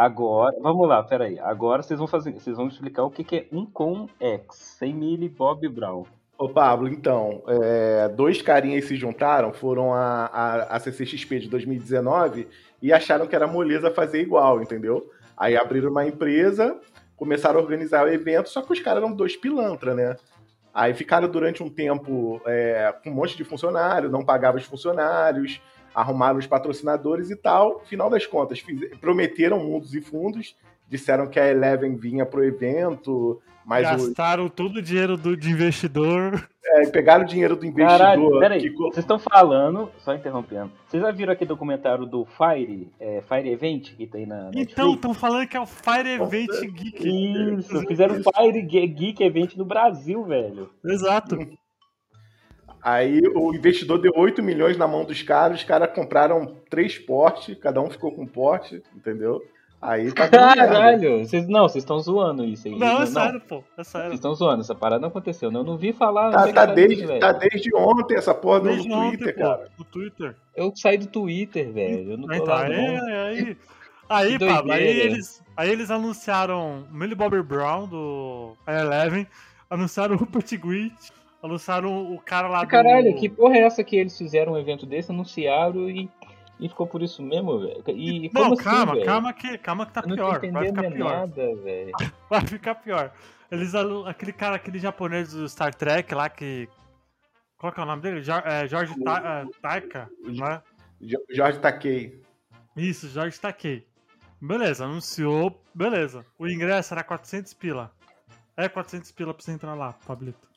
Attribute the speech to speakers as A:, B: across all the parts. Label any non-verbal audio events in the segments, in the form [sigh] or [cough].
A: Agora, vamos lá, peraí. Agora vocês vão fazer, vocês vão explicar o que, que é um com X, sem Millie Bob Brown.
B: Ô Pablo, então, é, dois carinhas se juntaram, foram a, a, a CCXP de 2019 e acharam que era moleza fazer igual, entendeu? Aí abriram uma empresa, começaram a organizar o evento, só que os caras eram dois pilantra, né? Aí ficaram durante um tempo é, com um monte de funcionário, não pagavam os funcionários, arrumaram os patrocinadores e tal. Final das contas, fiz, prometeram mundos e fundos, disseram que a Eleven vinha pro evento, mas
C: Gastaram o... todo o dinheiro do, de investidor.
B: É, pegaram o dinheiro do investidor. Caralho,
A: peraí, que... vocês estão falando, só interrompendo, vocês já viram aquele documentário do Fire, é, Fire Event que tem na
C: Então, estão falando que é o Fire Event Geek.
A: Isso, fizeram o Fire Geek Event no Brasil, velho.
C: Exato.
B: Aí o investidor deu 8 milhões na mão dos caras, os caras compraram três portes, cada um ficou com um porte, entendeu? Aí tá
A: Caralho, vocês, não, vocês estão zoando isso aí.
C: Não, é sério, pô, é sério.
A: Vocês estão zoando, essa parada não aconteceu. Eu não vi falar.
B: Tá, tá, desde, tá desde ontem essa porra desde no Twitter, ontem, cara.
C: no Twitter.
A: Eu saí do Twitter, velho. Eu não tô então, lá,
C: aí, não. aí, aí, Pablo, aí eles, aí eles anunciaram Millie Bobby Brown do Eleven, anunciaram o Rupert Grint, anunciaram o cara lá
A: Caralho, do... que porra é essa que eles fizeram um evento desse, anunciaram e e ficou por isso mesmo, velho. E
C: não,
A: assim,
C: calma,
A: véio?
C: calma que, calma que tá
A: eu
C: pior. Vai ficar pior.
A: Nada, velho. [laughs]
C: Vai ficar pior. Eles, aquele cara, aquele japonês do Star Trek lá que. Qual que é o nome dele? É, Jorge Ta, uh, Taika, né?
B: Jorge Takei.
C: Isso, Jorge Takei. Beleza, anunciou, beleza. O ingresso era 400 pila. É 400 pila pra você entrar lá, Pablito.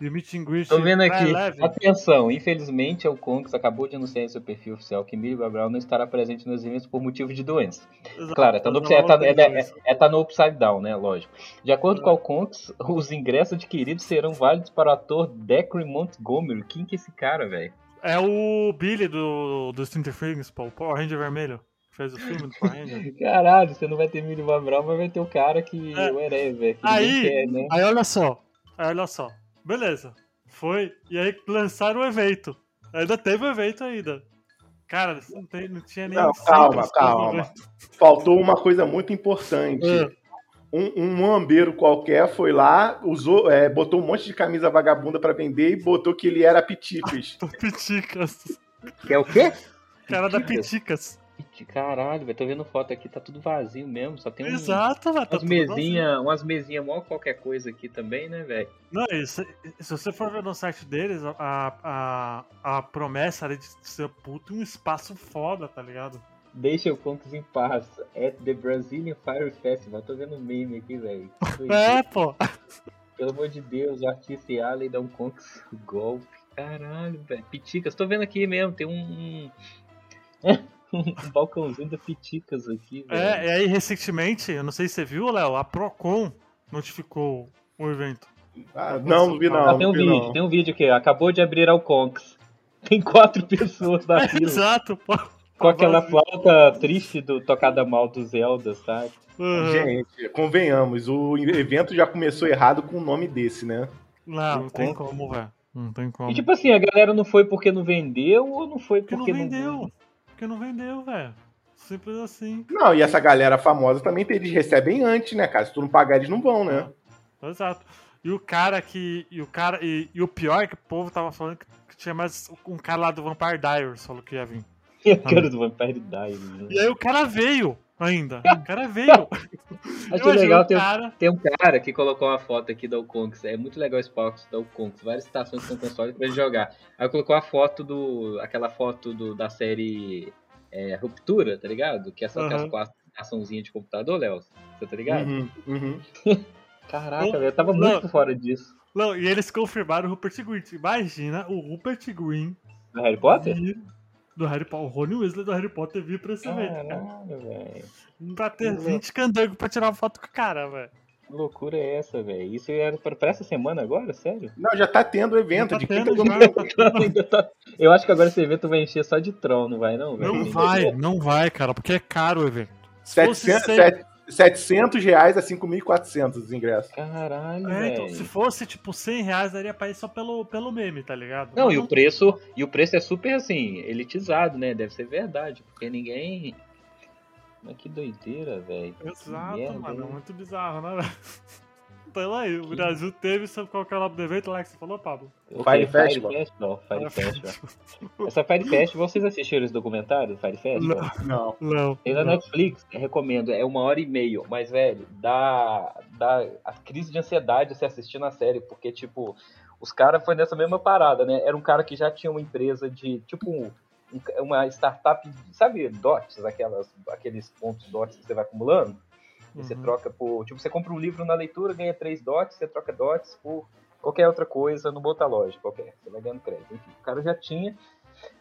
C: E o meet and greet
A: Tô vendo aqui. Atenção, infelizmente o Conks acabou de anunciar em seu perfil oficial que Millie Brown não estará presente nos eventos por motivo de doença. Exato. Claro, é tá, no, é, tá, é, é, é, tá no Upside Down, né? Lógico. De acordo com o Conks, os ingressos adquiridos serão válidos para o ator Declan Montgomery. Quem que é esse cara, velho?
C: É o Billy do, do Stranger Things, pô, o Power Ranger Vermelho. Fez o filme do Power Ranger. [laughs]
A: Caralho, você não vai ter Millie Brown, mas vai ter o cara que é. o herói, velho.
C: Aí, quer, né? aí olha só, aí olha só. Beleza. Foi. E aí lançaram o evento. Ainda teve o evento ainda. Cara, não, tem, não tinha nem. Não,
B: calma, calma. Faltou uma coisa muito importante. É. Um, um mambeiro qualquer foi lá, usou, é, botou um monte de camisa vagabunda para vender e botou que ele era Piticas. [laughs]
C: Piticas.
A: Que é o quê?
C: Cara da Piticas.
A: Caralho, velho, tô vendo foto aqui, tá tudo vazio mesmo, só tem um,
C: Exato,
A: velho, tá umas mesinhas, umas mesinhas mó qualquer coisa aqui também, né, velho?
C: Não, isso, se você for ver no site deles, a, a, a promessa era de ser puto um espaço foda, tá ligado?
A: Deixa o Contos em paz. At the Brazilian Fire Festival. Tô vendo meme aqui, velho. [laughs]
C: É, pô.
A: Pelo amor de Deus, o artista Allen dá um Contos golpe. Caralho, velho. Piticas, tô vendo aqui mesmo, tem um. [laughs] um balcãozinho da Piticas aqui.
C: É, velho. É, e aí recentemente, eu não sei se você viu, Léo, a Procon notificou o evento.
B: Ah, não, não vi não.
A: Ah, tem um vídeo, não. tem um vídeo aqui, acabou de abrir ao Conks. [laughs] Tem quatro pessoas na [laughs] fila.
C: Exato, pô.
A: Com aquela flauta triste do Tocada Mal do Zelda, sabe?
B: Uhum. Gente, convenhamos, o evento já começou errado com o um nome desse, né?
C: Não, não tem como, velho. Não tem como.
A: E tipo assim, a galera não foi porque não vendeu ou não foi porque,
C: porque não vendeu? Não porque não vendeu, velho. Simples assim.
B: Não, e essa galera famosa também eles recebem antes, né, cara? Se tu não pagar, eles não vão, né?
C: É. Exato. E o cara que. E o cara. E, e, o pior é que o povo tava falando que, que tinha mais um cara lá do Vampire Diaries falou que ia vir.
A: E [laughs] o cara do Vampire Diaries. Né?
C: E aí o cara veio ainda. O cara veio.
A: Achei legal, tem, cara... tem um cara que colocou uma foto aqui da Ukonks. É muito legal esse box da Ukonks. Várias estações com console pra ele jogar. Aí colocou a foto do. aquela foto do, da série é, Ruptura, tá ligado? Que é essa uhum. açãozinha de computador, Léo. Você tá ligado?
B: Uhum, uhum. [laughs]
A: Caraca, eu tava muito fora disso.
C: Não, e eles confirmaram o Rupert Green. Imagina o Rupert Green.
A: Do Harry Potter?
C: Do Harry Potter. O Rony Weasley do Harry Potter vir pra esse evento, cara. velho. Pra ter 20 candangos pra tirar uma foto com o cara, velho.
A: Que loucura é essa, velho? Isso era pra, pra, essa semana agora? Sério?
B: Não, já tá tendo evento. Tá de tendo,
A: já, [laughs] tá... Eu acho que agora esse evento vai encher só de troll, não vai não,
C: velho? Não vai, [laughs] não vai, cara, porque é caro o evento.
B: 700, 700 reais a 5.400 os ingressos.
A: Caralho,
C: é, então, se fosse tipo 100 reais, daria pra ir só pelo, pelo meme, tá ligado?
A: Não, Mas e não... o preço e o preço é super assim, elitizado, né? Deve ser verdade, porque ninguém Mas que doideira, velho.
C: Exato, mano. É muito bizarro, né, velho? [laughs] Então aí, o Brasil teve, sabe qual que é o nome do evento lá que você falou, Pablo?
A: Fire, Fire Festival. Festival. Fire Festival. Essa Fire Festival, vocês assistiram esse documentário do Fire Festival?
C: Não. Não.
A: Tem na Netflix, recomendo. É uma hora e meia, mas, velho, dá, dá a crise de ansiedade você assistir na série, porque, tipo, os caras foi nessa mesma parada, né? Era um cara que já tinha uma empresa de, tipo, um, uma startup, sabe, dots, aquelas, aqueles pontos dots que você vai acumulando? Uhum. Você troca por. Tipo, você compra um livro na leitura, ganha três dots, você troca dots por qualquer outra coisa no bota loja, qualquer. Você vai ganhando crédito. Enfim, o cara já tinha.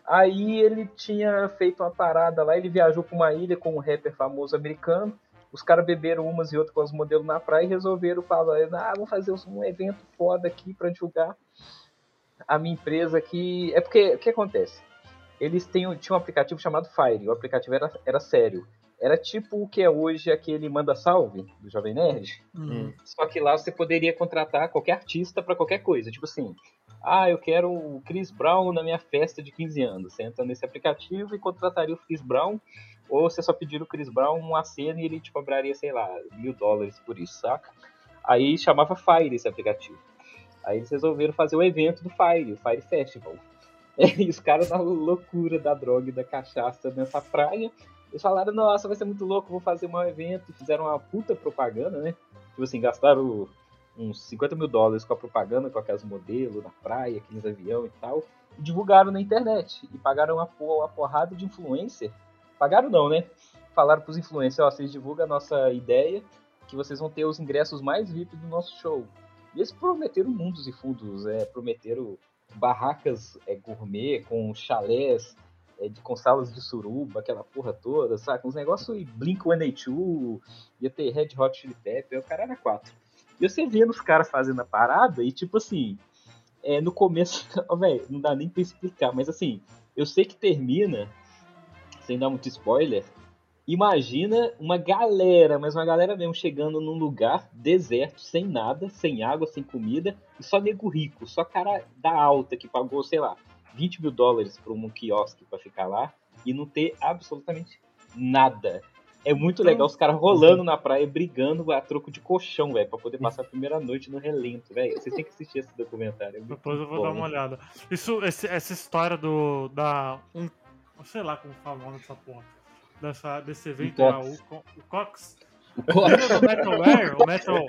A: Aí ele tinha feito uma parada lá, ele viajou para uma ilha com um rapper famoso americano. Os caras beberam umas e outras com os modelos na praia e resolveram falar: ah, vamos fazer um evento foda aqui para divulgar a minha empresa aqui. É porque, o que acontece? Eles têm, tinham um aplicativo chamado Fire, o aplicativo era, era sério. Era tipo o que é hoje aquele Manda Salve do Jovem Nerd. Uhum. Só que lá você poderia contratar qualquer artista para qualquer coisa. Tipo assim, ah, eu quero o Chris Brown na minha festa de 15 anos. Você entra nesse aplicativo e contrataria o Chris Brown. Ou você só pedir o Chris Brown uma cena e ele te cobraria, sei lá, mil dólares por isso, saca? Aí chamava Fire esse aplicativo. Aí eles resolveram fazer o evento do Fire, o Fire Festival. [laughs] E os caras na loucura da droga e da cachaça nessa praia eles falaram, nossa, vai ser muito louco, vou fazer um evento. Fizeram uma puta propaganda, né? Tipo assim, gastaram uns 50 mil dólares com a propaganda, com aqueles modelos na praia, aqueles avião e tal. E divulgaram na internet. E pagaram uma porrada de influencer. Pagaram não, né? Falaram pros influencers, ó, vocês divulgam a nossa ideia, que vocês vão ter os ingressos mais VIP do nosso show. E eles prometeram mundos e fundos, é, prometeram barracas é, gourmet com chalés é, de, com salas de suruba, aquela porra toda, sabe? Uns negócios e Blink-182, ia ter Red Hot Chili Pepper, o cara era quatro. E você vendo os caras fazendo a parada e tipo assim, é, no começo, [laughs] velho, não dá nem pra explicar, mas assim, eu sei que termina, sem dar muito spoiler, imagina uma galera, mas uma galera mesmo, chegando num lugar deserto, sem nada, sem água, sem comida, e só nego rico, só cara da alta que pagou, sei lá, 20 mil dólares para um quiosque para ficar lá e não ter absolutamente nada. É muito legal os caras rolando na praia, brigando a troco de colchão, velho, pra poder passar a primeira noite no relento, velho. Vocês têm que assistir esse documentário. É
C: Depois eu vou bom, dar uma olhada. Isso, esse, essa história do. da. Um, sei lá como fala o nome dessa porra. Dessa, desse evento lá, o, o Cox o Metalware, o Metal,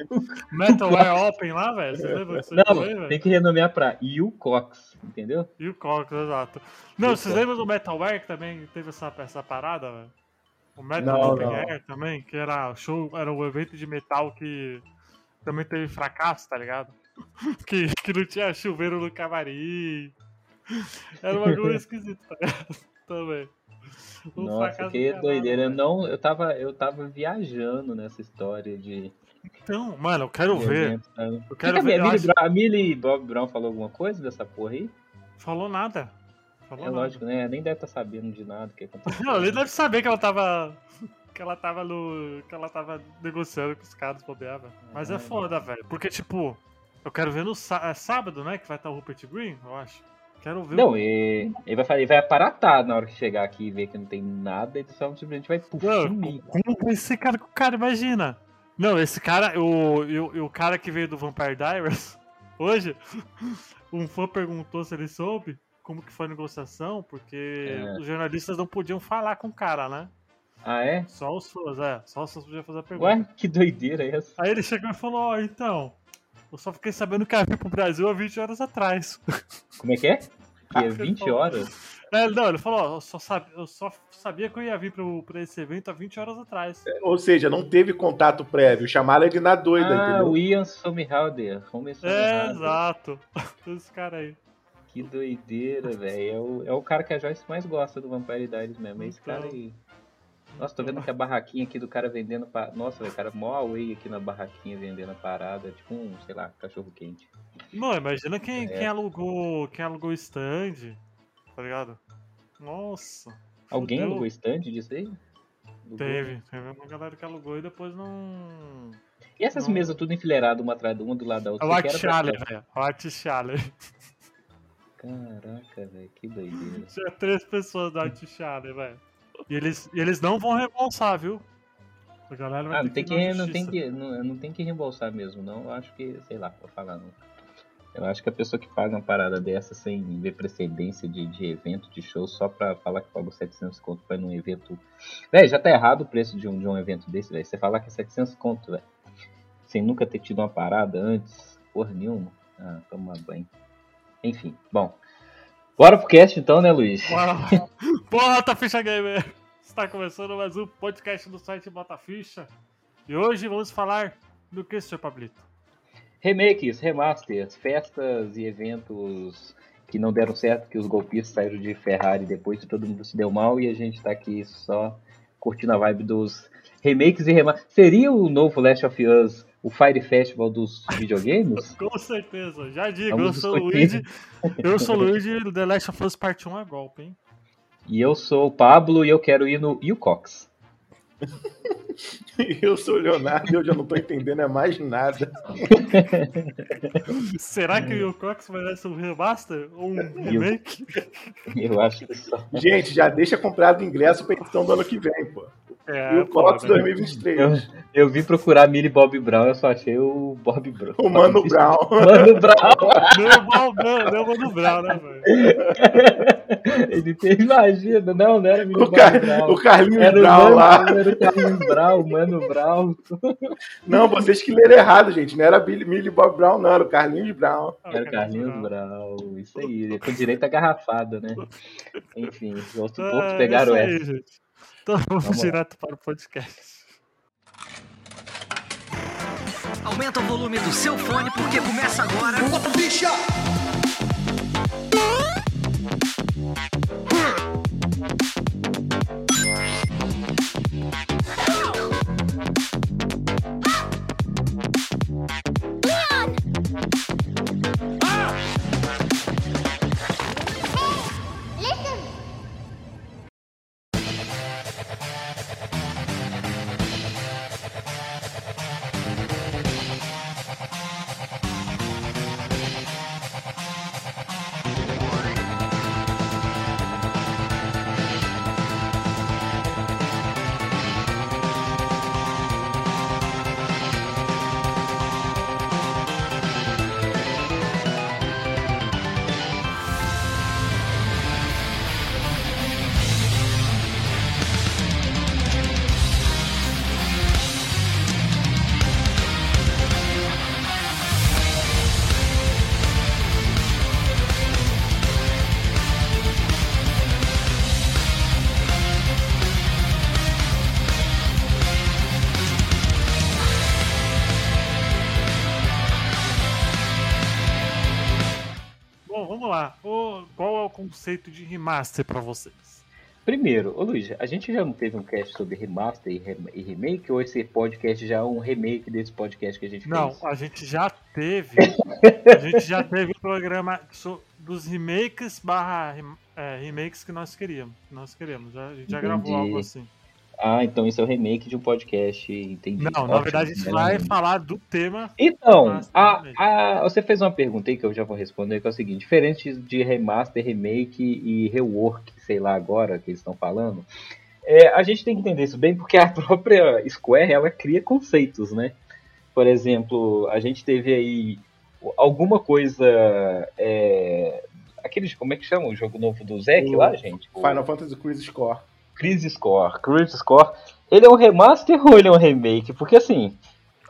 C: Metalware Open lá, velho? Você lembra disso?
A: Não, tem que renomear pra Cox, entendeu?
C: U Cox, exato. Não, vocês lembram do Metalware que também teve essa, essa parada, velho? O Metal não, Open não. Air também, que era show, era um evento de metal que também teve fracasso, tá ligado? [laughs] que, que não tinha chuveiro no camarim. Era uma coisa esquisita, tá ligado? [laughs] Também. [laughs]
A: Nossa, que doideira. Eu, não, eu, tava, eu tava viajando nessa história de.
C: Então, mano, eu quero ver.
A: eu quero que ver. A Millie, acho... Millie Bob Brown falou alguma coisa dessa porra aí?
C: Falou nada.
A: Falou é nada. lógico, né? Nem deve estar tá sabendo de nada que aconteceu.
C: Não, ele deve saber que ela tava. [laughs] Que ela tava no. Que ela tava negociando com os caras bobeava. Mas é, é foda, velho. Porque, tipo, eu quero ver no é sábado, né? Que vai estar o Rupert Green, eu acho. Quero ver.
A: Não, ele, ele, vai, ele vai aparatar na hora que chegar aqui e ver que não tem nada, ele só simplesmente vai
C: sumir. Como ser cara com o cara, imagina? Não, esse cara, o, o, o cara que veio do Vampire Diaries, [laughs] hoje, [laughs] um fã perguntou se ele soube como que foi a negociação, porque é. os jornalistas não podiam falar com o cara, né?
A: Ah, é?
C: Só os fãs, é. Só os fãs podiam fazer a pergunta.
A: Ué, que doideira é essa?
C: Aí ele chegou e falou, ó, oh, então, eu só fiquei sabendo que ia vir pro Brasil há 20 horas atrás.
A: Como é que é? [laughs] Que é 20 horas?
C: É, não, ele falou, eu só, sabia, eu só sabia que eu ia vir pro, pra esse evento há 20 horas atrás.
B: É, ou seja, não teve contato prévio, chamaram ele na doida,
A: ah,
B: entendeu?
A: o Ian Somerhalder.
C: É, exato. [laughs] Esse cara aí.
A: Que doideira, velho. É o, é o cara que a Joyce mais gosta do Vampire Diaries mesmo. É esse então... cara aí. Nossa, tô vendo que a barraquinha aqui do cara vendendo. Pa... Nossa, o cara mó away aqui na barraquinha vendendo a parada. Tipo um, sei lá, cachorro quente.
C: Não, imagina quem, é. quem alugou. Quem alugou stand. Tá ligado? Nossa.
A: Alguém fudeu. alugou stand disso aí?
C: Alugou. Teve, teve uma galera que alugou e depois não.
A: E essas não... mesas tudo enfileiradas uma atrás de uma do lado da outra?
C: É o Art Chaler, velho. Chaler.
A: Caraca, velho, que doideira.
C: Tinha três pessoas do Art Chaler, velho. E eles, e eles não vão reembolsar, viu?
A: A galera vai ah, não tem que, que não tem que não, não tem que reembolsar mesmo, não. Eu acho que, sei lá, vou falar não. Eu acho que a pessoa que paga uma parada dessa sem ver precedência de, de evento, de show, só pra falar que pagou 700 conto pra ir num evento. Véi, já tá errado o preço de um, de um evento desse, velho. Você falar que é 700 conto, velho. Sem nunca ter tido uma parada antes, porra nenhuma. Ah, toma banho. Enfim, bom. Bora pro cast então, né, Luiz?
C: Bora. Porra, tá ficha gamer! Está começando mais um podcast do site Bota Ficha. E hoje vamos falar do que, Sr. Pablito?
A: Remakes, remasters, festas e eventos que não deram certo, que os golpistas saíram de Ferrari depois que todo mundo se deu mal e a gente tá aqui só curtindo a vibe dos remakes e remasters. Seria o novo Last of Us o Fire Festival dos videogames? [laughs]
C: Com certeza, já digo, Vamos eu sou o Luigi, eu sou o [laughs] Luigi do The Last of Us Part 1 é golpe, hein?
A: E eu sou o Pablo e eu quero ir no Ucox. [laughs] [laughs]
B: eu sou o Leonardo e eu já não tô entendendo é mais nada. [laughs]
C: Será que o vai ser um remaster ou um remake?
A: Eu acho que só.
B: Gente, já deixa comprado o ingresso pra edição do ano que vem, pô. É, e o Cox 2023.
A: Eu, eu vim procurar Millie Bob Brown, eu só achei o Bob Brown.
B: O Mano [laughs] Brown.
A: Mano Brown.
C: Não, não, não, Mano Brown, né, velho?
A: Ele tem, imagina, não, não era Millie
B: o Car Brown. O Carlinhos era Brown
A: Mano,
B: lá.
A: Era o Carlinhos Brown, Mano Brown.
B: Não, vocês que leram errado, gente. Não era Millie Bob Brown, não, era o Carlinhos Brown.
A: Era o Carlinhos Brown, isso aí. Com direito a garrafada, né? Enfim, os outros ah, poucos pegaram essa.
C: Então vamos, vamos direto para o podcast.
D: Aumenta o volume do seu fone porque começa agora. Bota bicha!
C: Conceito de remaster para vocês?
A: Primeiro, ô Luiz, a gente já não teve um cast sobre remaster e, remake, ou esse podcast já é um remake desse podcast que a gente
C: não,
A: fez?
C: Não, a gente já teve. [laughs] a gente já teve um programa dos remakes barra é, remakes que nós queríamos. Nós queríamos, já, a gente já Entendi. gravou algo assim.
A: Ah, então isso é o remake de um podcast, entendi.
C: Não, Ótimo, na verdade a gente vai falar do tema.
A: Então, a, a, você fez uma pergunta aí que eu já vou responder, que é o seguinte, diferente de remaster, remake e rework, sei lá agora que eles estão falando, é, a gente tem que entender isso bem porque a [laughs] própria Square, ela cria conceitos, né? Por exemplo, a gente teve aí alguma coisa... É, aquele, como é que chama o jogo novo do Zack lá, gente?
B: Final Fantasy Crisis Core.
A: Crisis Core. Crisis Core, ele é um remaster ou ele é um remake? Porque assim.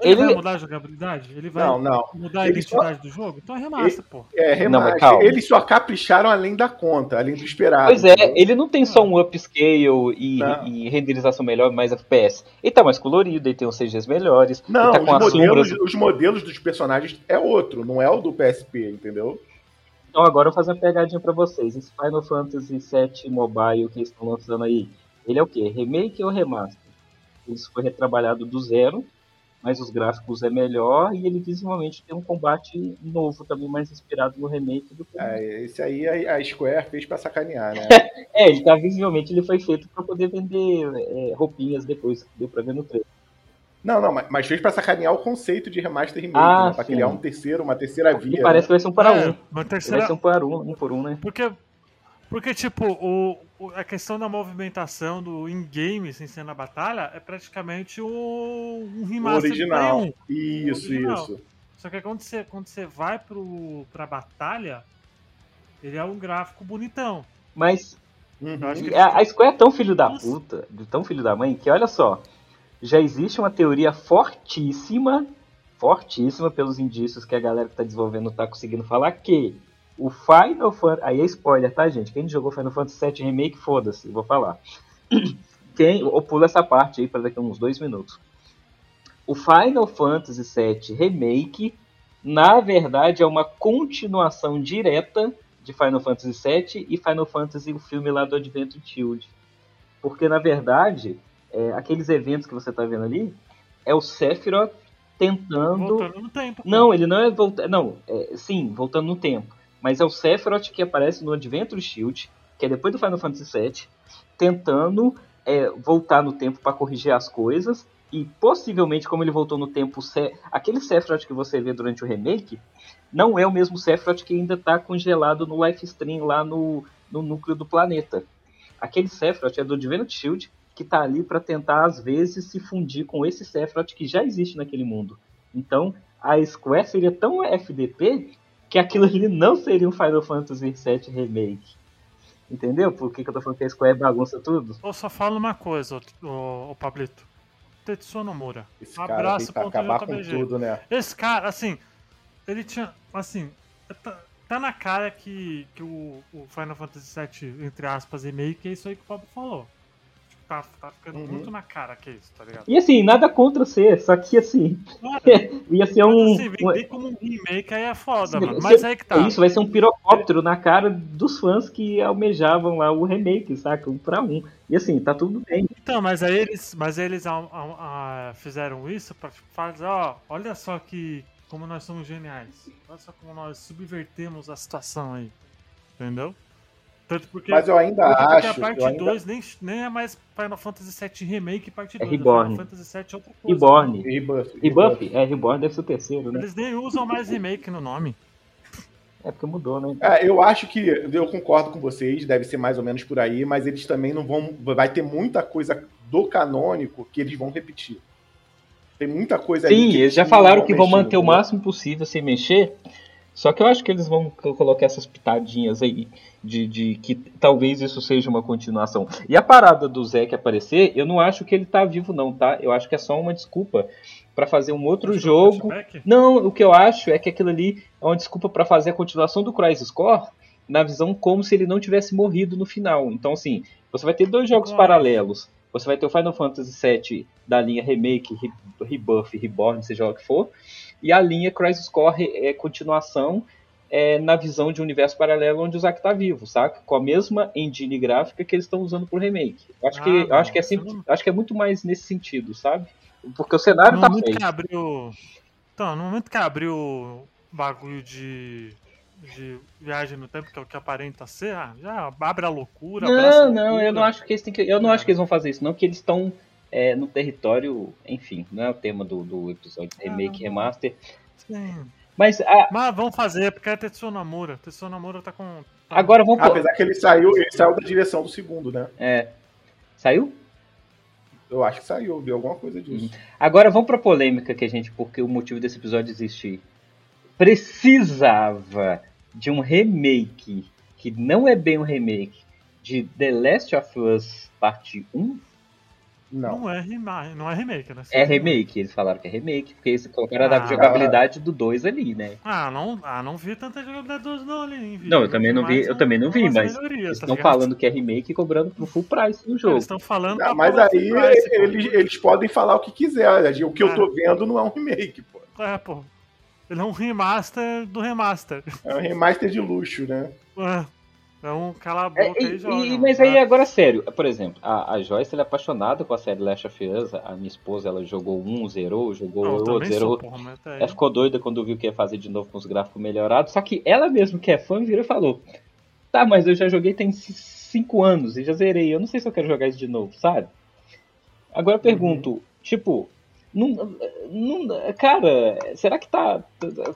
C: Ele, ele... vai mudar a jogabilidade? Ele vai não, não. mudar a ele identidade só... do jogo? Então é remaster, pô.
B: É, remaster. Não, Eles só capricharam além da conta, além do esperado.
A: Pois é, ele não tem só um upscale e, e, renderização melhor, mais FPS. Ele tá mais colorido, ele tem os CGs melhores.
B: Não,
A: tá
B: os, modelos, sombras... os modelos dos personagens é outro, não é o do PSP, entendeu?
A: Então agora eu vou fazer uma pegadinha pra vocês. Esse Final Fantasy VII Mobile que eles estão lançando aí, ele é o quê? Remake ou remaster? Isso foi retrabalhado do zero, mas os gráficos é melhor e ele visivelmente tem um combate novo também, mais inspirado no remake do que.
B: É, esse aí a Square fez pra sacanear, né? [laughs]
A: é, ele tá visivelmente ele foi feito para poder vender é, roupinhas depois, que deu pra ver no trailer.
B: Não, não, mas fez pra sacanear o conceito de remaster remake, ah, né? Pra sim. criar um terceiro, uma terceira via. E
A: parece né? que vai ser um para
C: é,
A: um. Uma terceira... Vai ser um para um, um por um, né?
C: Porque Porque, tipo, o, o, a questão da movimentação do in-game sem ser na batalha é praticamente o, um remaster
B: original. Isso, original. isso.
C: Só que quando você, quando você vai pro, pra batalha, ele é um gráfico bonitão.
A: Mas uhum. a, a Square é tão filho da puta, tão filho da mãe, que olha só, já existe uma teoria fortíssima, fortíssima pelos indícios que a galera que tá desenvolvendo tá conseguindo falar que o Final Fantasy. Aí é spoiler, tá, gente? Quem jogou Final Fantasy VII Remake, foda-se, vou falar. [clears throat] Quem, ou pula essa parte aí para daqui a uns dois minutos. O Final Fantasy VII Remake, na verdade, é uma continuação direta de Final Fantasy VII e Final Fantasy, o filme lá do Adventure Shield. Porque, na verdade, é, aqueles eventos que você tá vendo ali, é o Sephiroth tentando.
C: Voltando no tempo.
A: Não, ele não é voltando. Não, é, sim, voltando no tempo. Mas é o Sephiroth que aparece no Adventure Shield, que é depois do Final Fantasy VII, tentando é, voltar no tempo para corrigir as coisas. E possivelmente, como ele voltou no tempo, aquele Sephiroth que você vê durante o remake não é o mesmo Sephiroth que ainda está congelado no Life Stream lá no, no núcleo do planeta. Aquele Sephiroth é do Adventure Shield que está ali para tentar às vezes se fundir com esse Sephiroth que já existe naquele mundo. Então, a Square seria tão FDP que aquilo ali não seria um Final Fantasy VII Remake. Entendeu? Por que, que eu tô falando que a Square bagunça tudo?
C: Eu só falo uma coisa, o, o Pablito. Tetsuo Nomura.
B: Esse Abraço cara acabar com tudo, né?
C: Esse cara, assim, ele tinha, assim, tá, tá na cara que, que o, o Final Fantasy VII, entre aspas, remake é isso aí que o Pablo falou tá, tá ficando uhum. muito na cara que é isso, tá ligado?
A: E assim, nada contra ser, só que assim. [laughs] ia ser um. Assim,
C: vender como um remake aí é foda, mano. Mas aí que tá.
A: Isso vai ser um pirocóptero na cara dos fãs que almejavam lá o remake, saca? Um pra um. E assim, tá tudo bem.
C: Então, mas aí eles, mas aí eles a, a, a, fizeram isso pra tipo, fazer, ó, olha só que. Como nós somos geniais. Olha só como nós subvertemos a situação aí. Entendeu?
B: Tanto porque, Mas eu ainda acho.
C: a parte 2 ainda... nem, nem é mais Final Fantasy VII Remake parte 2.
A: É Reborn.
C: Final Fantasy VII é outra
A: coisa. Reborn. Rebuff. Rebuff. É, Reborn deve ser o terceiro, né?
C: Eles nem usam mais remake no nome.
A: É porque mudou, né?
B: É, eu acho que eu concordo com vocês, deve ser mais ou menos por aí, mas eles também não vão. Vai ter muita coisa do canônico que eles vão repetir. Tem muita coisa
A: Sim, eles já falaram que vão manter o máximo possível sem mexer. Só que eu acho que eles vão colocar essas pitadinhas aí de, de que talvez isso seja uma continuação. E a parada do Zack aparecer, eu não acho que ele tá vivo não, tá? Eu acho que é só uma desculpa para fazer um outro jogo. Não, o que eu acho é que aquilo ali é uma desculpa para fazer a continuação do Crisis Core na visão como se ele não tivesse morrido no final. Então assim, você vai ter dois jogos paralelos. Você vai ter o Final Fantasy VII da linha Remake, Rebuff, Reborn, seja lá o que for, e a linha Crisis Core é continuação é, na visão de um universo paralelo onde o Zack tá vivo, saca? Com a mesma engine gráfica que eles estão usando pro remake. Eu acho, ah, que, acho, que é sempre, não... acho que é muito mais nesse sentido, sabe? Porque o cenário no
C: tá
A: momento feio.
C: que abriu. Então, no momento que abriu o bagulho de de viagem no tempo, que é o que aparenta ser, ah, já abre a loucura.
A: Não, não, loucura. eu não acho que eles têm que. Eu não acho que eles vão fazer isso, não, que eles estão é, no território, enfim, não é o tema do, do episódio remake, ah, remaster. Sim. Mas, a...
C: Mas vamos fazer, porque é Tetsuo Namura. Tetsuo Namura tá com.
A: Agora vamos.
B: Apesar que ele saiu, ele saiu da direção do segundo, né?
A: É. Saiu?
B: Eu acho que saiu, deu alguma coisa disso. Uhum.
A: Agora vamos pra polêmica que a gente, porque o motivo desse episódio existir. Precisava de um remake, que não é bem um remake, de The Last of Us Parte 1
C: não. Não é, não é remake, né?
A: É remake, eles falaram que é remake, porque eles colocaram ah, a jogabilidade do 2 ali, né?
C: Ah, não, ah, não vi tanta jogabilidade do 2 não ali,
A: vi. Não, eu também não vi, eu também não vi, mas eles estão tá falando que é remake e cobrando pro full price no jogo. Eles
C: estão falando
B: não, Mas aí price, eles, eles podem falar o que quiser, o que é. eu tô vendo não é um remake, pô.
C: É, pô. Ele é um remaster do remaster.
B: É um remaster de luxo, né?
C: É. Então, cala a boca é, e, e joga.
A: E, mas aí, agora, sério, por exemplo, a, a Joyce ela é apaixonada com a série Last of Us. A minha esposa, ela jogou um, zerou, jogou não, outro, zerou. Porra, tá ela ficou doida quando viu que ia fazer de novo com os gráficos melhorados. Só que ela mesmo, que é fã, virou e falou: Tá, mas eu já joguei tem 5 anos e já zerei. Eu não sei se eu quero jogar isso de novo, sabe? Agora eu pergunto: uhum. tipo, Não, não, cara, será que tá.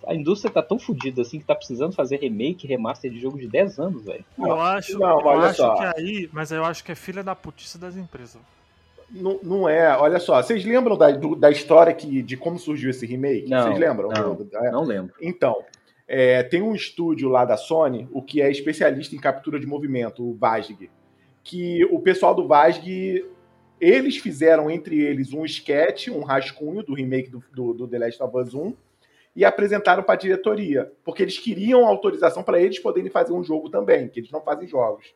A: A indústria tá tão fodida assim que tá precisando fazer remake, remaster de jogo de 10 anos, velho?
C: Eu acho, não, eu acho só. que aí. Mas eu acho que é filha da putice das empresas.
B: Não, não é, olha só, vocês lembram da, do, da história que, de como surgiu esse remake?
A: Não,
B: vocês lembram?
A: Não, não lembro.
B: Então, é, tem um estúdio lá da Sony, o que é especialista em captura de movimento, o VASG, que o pessoal do VASG eles fizeram entre eles um sketch, um rascunho do remake do, do, do The Last of Us 1 e apresentaram para a diretoria, porque eles queriam autorização para eles poderem fazer um jogo também, que eles não fazem jogos.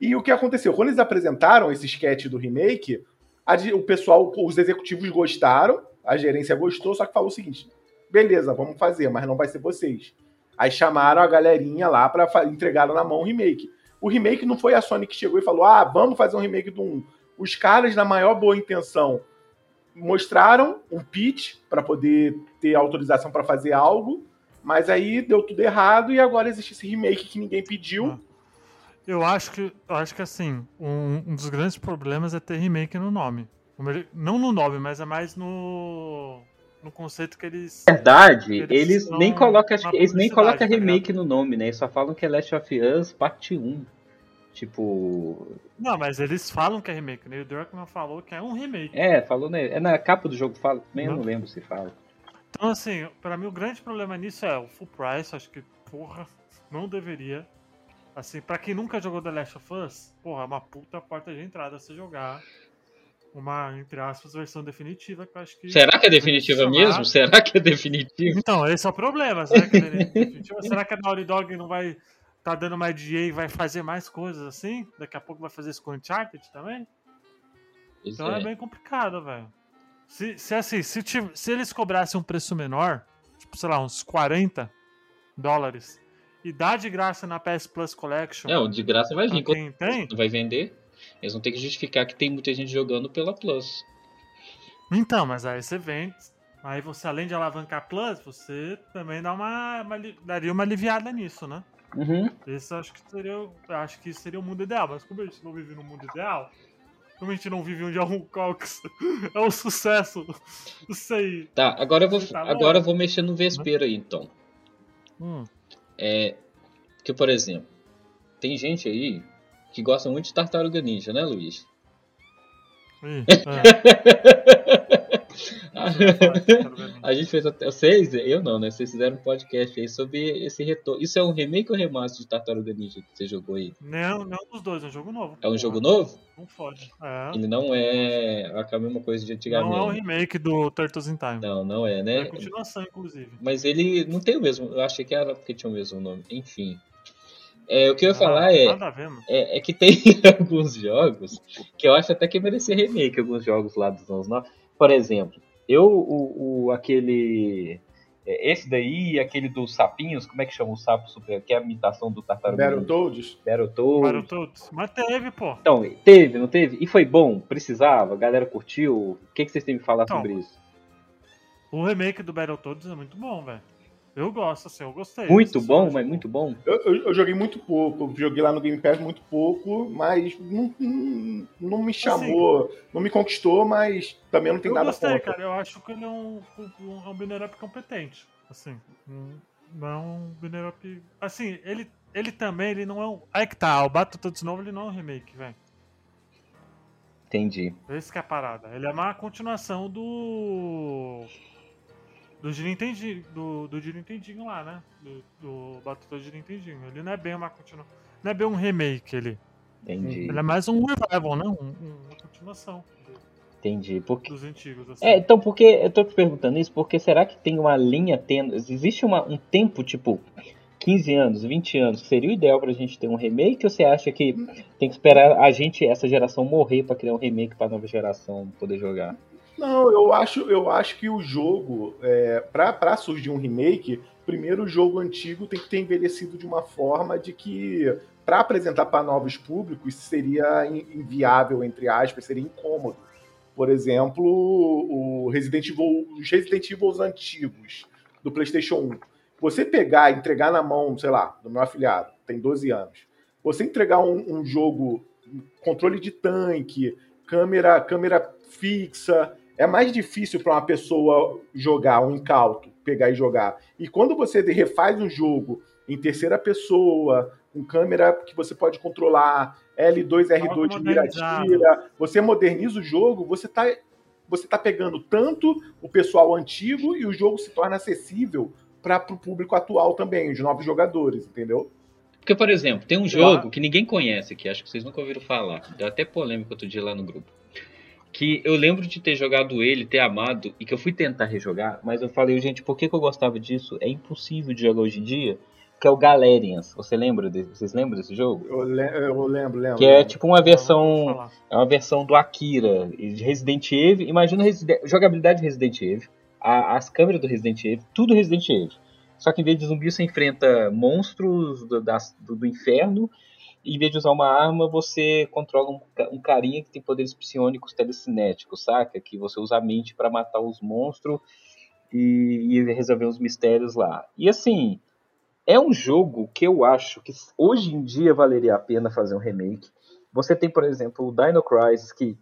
B: E o que aconteceu? Quando eles apresentaram esse sketch do remake, a, o pessoal, os executivos gostaram, a gerência gostou, só que falou o seguinte: beleza, vamos fazer, mas não vai ser vocês. Aí chamaram a galerinha lá para entregar na mão o remake. O remake não foi a Sony que chegou e falou: ah, vamos fazer um remake do 1 os caras, na maior boa intenção, mostraram um pitch para poder ter autorização para fazer algo, mas aí deu tudo errado e agora existe esse remake que ninguém pediu. Ah.
C: Eu acho que, eu acho que assim, um, um dos grandes problemas é ter remake no nome. Não no nome, mas é mais no no conceito que eles.
A: Verdade, que eles, eles nem colocam, eles nem colocam tá remake no nome, né? Eles só falam que é Last of Us Parte 1. Tipo.
C: Não, mas eles falam que é remake, né? O Druckmann falou que é um remake.
A: É, falou, né? É na capa do jogo, fala. Nem não. eu não lembro se fala.
C: Então, assim, para mim o grande problema nisso é o full price. Acho que, porra, não deveria. Assim, para quem nunca jogou The Last of Us, porra, é uma puta porta de entrada você jogar uma, entre aspas, versão definitiva que eu acho que.
A: Será que é definitiva mesmo? Será que é definitiva?
C: Então, esse é o problema. Será que é definitiva? [laughs] Será que a Naughty Dog não vai tá dando mais dinheiro e vai fazer mais coisas assim. Daqui a pouco vai fazer isso com Uncharted também. Isso então é. é. bem complicado, velho. Se, se assim, se, se eles cobrassem um preço menor, tipo, sei lá, uns 40 dólares, e dá de graça na PS Plus Collection.
A: É, o de graça vai vir.
C: Quem tem?
A: Vai vender. Eles vão ter que justificar que tem muita gente jogando pela Plus.
C: Então, mas aí você vende. Aí você, além de alavancar Plus, você também dá uma, uma daria uma aliviada nisso, né?
A: Uhum.
C: Esse acho que seria. Acho que seria o mundo ideal, mas como a gente não vive no mundo ideal, como a gente não vive onde é um Cox [laughs] é um sucesso. Não sei.
A: Tá, agora eu vou, tá agora eu vou mexer no vespeiro aí então.
C: Hum.
A: É. Que, por exemplo, tem gente aí que gosta muito de tartaruga ninja, né, Luiz?
C: Ih, [laughs] é. [laughs]
A: a gente fez até. Vocês, eu não, né? Vocês fizeram um podcast aí sobre esse retorno. Isso é um remake ou remaster de Tartaruga Ninja que você jogou aí?
C: Não, não dos dois, é um jogo novo.
A: É um jogo novo?
C: Não fode. É.
A: Ele não é a mesma coisa de antigamente.
C: Não é um remake do Turtles in Time.
A: Não, não é, né?
C: É continuação, inclusive.
A: Mas ele não tem o mesmo. Eu achei que era porque tinha o mesmo nome. Enfim. É, o que eu ia ah, falar é, é, é, que tem [laughs] alguns jogos que eu acho até que merecer remake, alguns jogos lá dos anos 9. Por exemplo, eu, o, o, aquele. É, esse daí, aquele dos sapinhos, como é que chama o sapo super? Que é a imitação do tartaruga.
B: Battletoads?
A: Battletoads.
C: Battletoads. Mas teve, pô.
A: Então, teve, não teve? E foi bom? Precisava? A galera curtiu? O que, que vocês têm me falar então, sobre isso?
C: O remake do Battletoads é muito bom, velho. Eu gosto, assim, eu gostei.
A: Muito bom, mas muito bom.
B: Eu, eu, eu, joguei muito pouco, joguei lá no Game Pass muito pouco, mas não, não, não me chamou, assim, não me conquistou, mas também não tem nada
C: gostei, contra. cara, eu acho que ele é um, um, um banner up competente, assim, não é um banner up... Assim, ele, ele também, ele não é um... Aí que tá, o Battletoads novo, ele não é um remake, velho.
A: Entendi.
C: Esse que é a parada. Ele é uma continuação do do Nintendinho, do, do Nintendinho lá, né? Do, do Battletoads de Nintendinho. Ele não é bem uma continuação. Não é bem um remake ele.
A: Entendi.
C: Ele é mais um revival, né? Um, uma continuação.
A: Entendi. Porque...
C: Dos antigos, assim.
A: É, então, porque eu tô te perguntando isso, porque será que tem uma linha tendo. Existe uma, um tempo, tipo, 15 anos, 20 anos, seria o ideal pra gente ter um remake, ou você acha que tem que esperar a gente, essa geração, morrer para criar um remake pra nova geração poder jogar?
B: Não, eu acho, eu acho que o jogo, é, para surgir um remake, primeiro o jogo antigo tem que ter envelhecido de uma forma de que, para apresentar para novos públicos, seria inviável, entre aspas, seria incômodo. Por exemplo, o Resident Evil, os Resident Evil antigos do PlayStation 1. Você pegar entregar na mão, sei lá, do meu afilhado, tem 12 anos. Você entregar um, um jogo, controle de tanque, câmera, câmera fixa, é mais difícil para uma pessoa jogar um incauto, pegar e jogar. E quando você refaz um jogo em terceira pessoa, com câmera que você pode controlar, L2, R2 de mira-tira, você moderniza o jogo, você está você tá pegando tanto o pessoal antigo e o jogo se torna acessível para o público atual também, os novos jogadores, entendeu?
A: Porque, por exemplo, tem um jogo que ninguém conhece aqui, acho que vocês nunca ouviram falar. Deu até polêmica outro dia lá no grupo. Que eu lembro de ter jogado ele, ter amado, e que eu fui tentar rejogar, mas eu falei, gente, por que, que eu gostava disso? É impossível de jogar hoje em dia que é o Galerians. Você lembra de, vocês lembram desse jogo?
B: Eu, le eu lembro, lembro.
A: Que é tipo uma versão, é uma versão do Akira de Resident Evil. Imagina jogabilidade de Resident Evil, a, as câmeras do Resident Evil, tudo Resident Evil. Só que em vez de zumbi você enfrenta monstros do, do, do inferno. Em vez de usar uma arma, você controla um, um carinha que tem poderes psionicos telecinéticos, saca? Que você usa a mente para matar os monstros e, e resolver os mistérios lá. E assim, é um jogo que eu acho que hoje em dia valeria a pena fazer um remake. Você tem, por exemplo, o Dino Crisis, que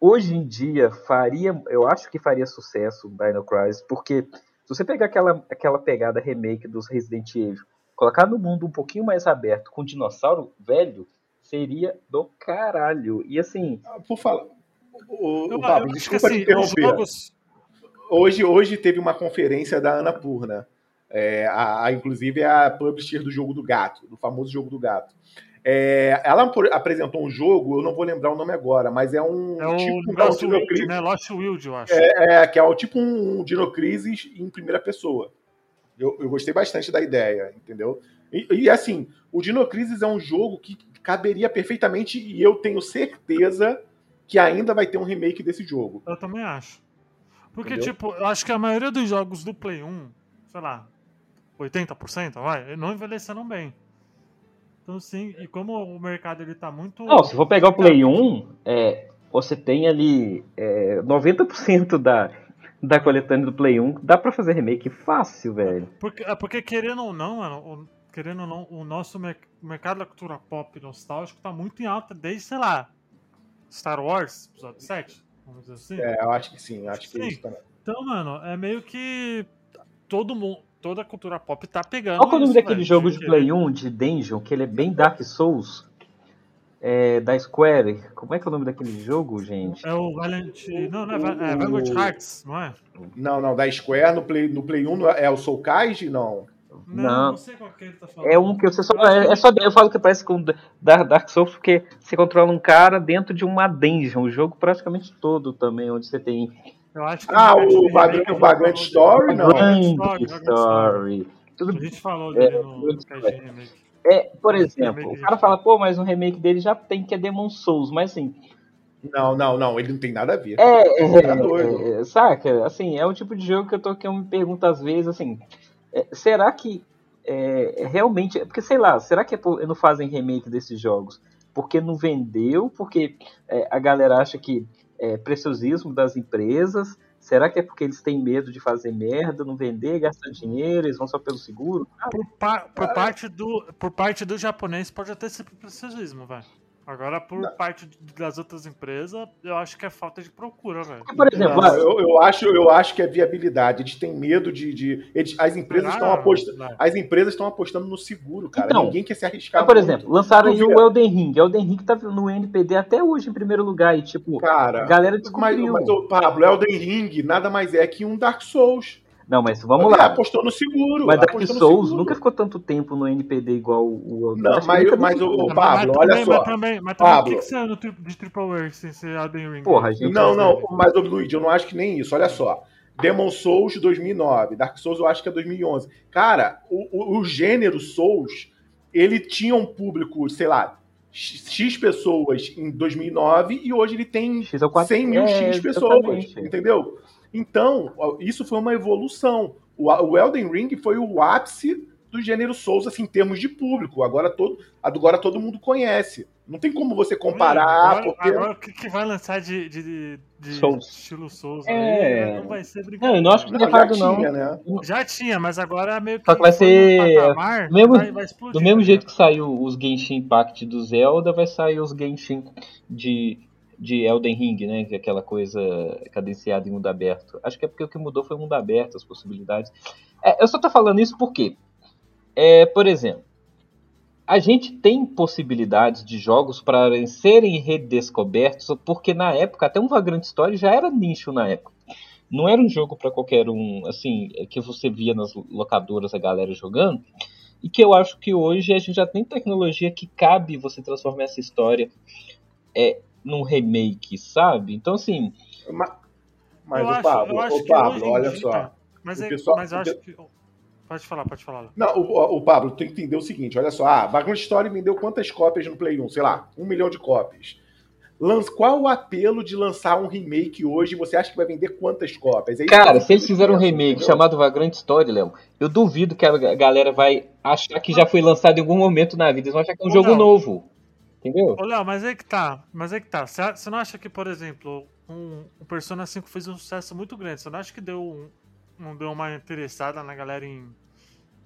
A: hoje em dia faria, eu acho que faria sucesso o Dino Crisis, porque se você pegar aquela, aquela pegada remake dos Resident Evil, colocar no mundo um pouquinho mais aberto com dinossauro velho, seria do caralho. E assim.
B: Ah, por falar. O, o Pablo, desculpa assim, te interromper. Jogos... Hoje, hoje teve uma conferência da Ana Purna é, a, a, inclusive é a publisher do jogo do gato, do famoso jogo do gato. É, ela apresentou um jogo, eu não vou lembrar o nome agora, mas é um
C: é tipo um Lost, Wild, né? Lost Wild, eu acho.
B: É, é, que é o tipo um Dino Crisis em primeira pessoa. Eu, eu gostei bastante da ideia, entendeu? E, e, assim, o Dino Crisis é um jogo que caberia perfeitamente e eu tenho certeza que ainda vai ter um remake desse jogo.
C: Eu também acho. Porque, entendeu? tipo, eu acho que a maioria dos jogos do Play 1, sei lá, 80%, vai, não envelheceram bem. Então, sim, e como o mercado ele tá muito.
A: Não, se for pegar o Play 1, é, você tem ali é, 90% da, da coletânea do Play 1, dá pra fazer remake fácil, velho.
C: Porque, é porque querendo ou não, mano, querendo ou não, o nosso mercado da cultura pop nostálgico tá muito em alta desde, sei lá, Star Wars, episódio 7, vamos dizer assim.
B: É, eu acho que sim, acho que sim. isso também.
C: Então, mano, é meio que todo mundo toda a cultura pop tá pegando.
A: Qual é o nome daquele jogo de Play 1 de Dungeon, que ele é bem Dark Souls? É, da Square. Como é que é o nome daquele jogo, gente?
C: É o Valiant. Não, não é, é Vanguard Hearts, não é?
B: Não, não, da Square no Play, no Play 1 é o Soul Kaiji? Não.
C: Não, não, não sei qual que ele tá falando.
A: É um que você só. É, é só eu falo que parece com Dark Souls, porque você controla um cara dentro de uma dungeon. O jogo praticamente todo também, onde você tem
B: eu acho que ah, o, Vagrant, o Vagrant Story, não. Vagrant
A: Story.
C: Tudo... A gente falou dele é, no,
A: é, por exemplo, o cara fala, pô, mas o remake dele já tem que é Demon Souls, mas assim.
B: Não, não, não, ele não tem nada a ver.
A: É, é, tá é, saca? Assim, é o tipo de jogo que eu tô que eu me pergunto às vezes, assim, é, será que é, realmente, porque sei lá, será que não fazem remake desses jogos porque não vendeu, porque a galera acha que é, preciosismo das empresas? Será que é porque eles têm medo de fazer merda, não vender, gastar dinheiro, eles vão só pelo seguro?
C: Por, pa por parte, do, por parte do japonês pode até ser preciosismo, velho. Agora, por não. parte das outras empresas, eu acho que é falta de procura, velho.
B: Por exemplo, eu, eu, acho, eu acho que é viabilidade. Eles têm medo de. de eles, as empresas estão apostando. As empresas estão apostando no seguro, cara. Então, Ninguém quer se arriscar.
A: Mas, por muito. exemplo, lançaram aí o Elden Ring. Elden Ring tá no NPD até hoje em primeiro lugar. E, tipo,
B: cara,
A: a galera descobriu.
B: Mas, mas Pablo, Elden Ring nada mais é que um Dark Souls.
A: Não, mas vamos lá.
B: apostou no seguro.
A: Mas Dark Souls nunca ficou tanto tempo no NPD igual o.
B: Não, mas, mas o, o Pablo, mas, olha
C: também,
B: só.
C: Mas também, mas também Pablo. o que, que saiu de Triple A sem ser Elden Ring?
A: Porra, gente.
B: Não, não, mas o Luigi, eu não acho que nem isso. Olha só. Demon Souls 2009, Dark Souls eu acho que é 2011. Cara, o, o, o gênero Souls, ele tinha um público, sei lá, X pessoas em 2009 e hoje ele tem 100 mil é, X pessoas, exatamente. entendeu? Então, isso foi uma evolução. O Elden Ring foi o ápice do gênero Souls, assim, em termos de público. Agora todo, agora todo mundo conhece. Não tem como você comparar.
C: Agora,
B: porque...
C: agora o que, vai lançar de, de, de
A: Souls.
C: estilo Souls
A: é...
C: aí não vai ser brincadeira.
A: Não, eu não acho que não, errado, não.
B: Tinha, né?
C: Já tinha, mas agora meio que.
A: Só que vai ser. Patamar, mesmo, vai, vai explodir, do mesmo né? jeito que saiu os Genshin Impact do Zelda, vai sair os Genshin de de Elden Ring, né? Que é aquela coisa cadenciada em mundo aberto. Acho que é porque o que mudou foi o mundo aberto, as possibilidades. É, eu só tô falando isso porque, é, por exemplo, a gente tem possibilidades de jogos para serem redescobertos, porque na época, até um Vagrant Story já era nicho na época. Não era um jogo para qualquer um, assim, que você via nas locadoras a galera jogando. E que eu acho que hoje a gente já tem tecnologia que cabe você transformar essa história é, num remake, sabe? Então, assim.
B: Mas, mas o Pablo, o Pablo olha dia, só.
C: Mas, é, pessoal, mas eu acho que. Pode falar, pode falar.
B: Não, o, o Pablo, tu entendeu o seguinte: olha só, ah, Vagrant Story vendeu quantas cópias no Play 1? Sei lá, um milhão de cópias. Qual o apelo de lançar um remake hoje? Você acha que vai vender quantas cópias?
A: É Cara, se eles fizerem um remake entendeu? chamado Vagrant Story, Léo, eu duvido que a galera vai achar que já foi lançado em algum momento na vida. Eles vão achar que é um Ô, jogo não. novo. Entendeu?
C: Ô, Léo, mas é que tá. Mas é que tá. Você não acha que, por exemplo, um, o Persona 5 fez um sucesso muito grande? Você não acha que deu, um, não deu uma interessada na galera em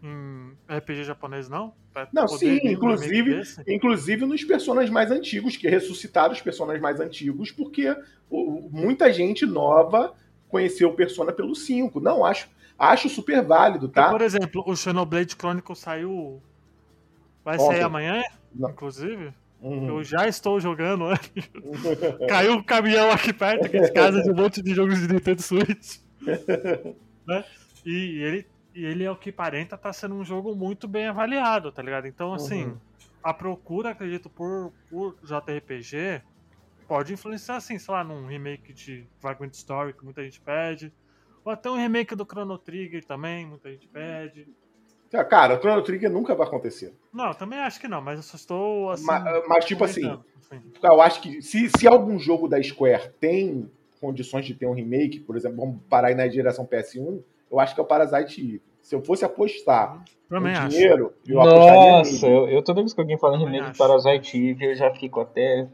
C: em RPG japonês, não?
B: Pra não, sim, inclusive, inclusive nos personagens mais antigos, que ressuscitaram os personagens mais antigos, porque o, muita gente nova conheceu o Persona pelo 5. Não, acho, acho super válido, tá?
C: por exemplo, o Xenoblade Chronicle saiu. Vai Ontem. sair amanhã, não. inclusive. Uhum. Eu já estou jogando. [laughs] Caiu um caminhão aqui perto, aqui de casa, de um monte de jogos de Nintendo Switch. [laughs] né? E ele e ele é o que parenta tá sendo um jogo muito bem avaliado, tá ligado? Então, assim, uhum. a procura, acredito, por, por JRPG pode influenciar, assim, sei lá, num remake de Vagrant Story, que muita gente pede. Ou até um remake do Chrono Trigger também, muita gente pede.
B: Ah, cara, o Chrono Trigger nunca vai acontecer.
C: Não, também acho que não, mas eu só estou assim.
B: Mas, mas tipo assim, assim, eu acho que se, se algum jogo da Square tem condições de ter um remake, por exemplo, vamos parar aí na geração PS1, eu acho que é o Parasite Eve. Se eu fosse apostar
C: Também
B: no dinheiro,
A: eu apostaria Nossa, eu, eu toda vez que alguém fala em remake de Parasite Eve, eu já fico até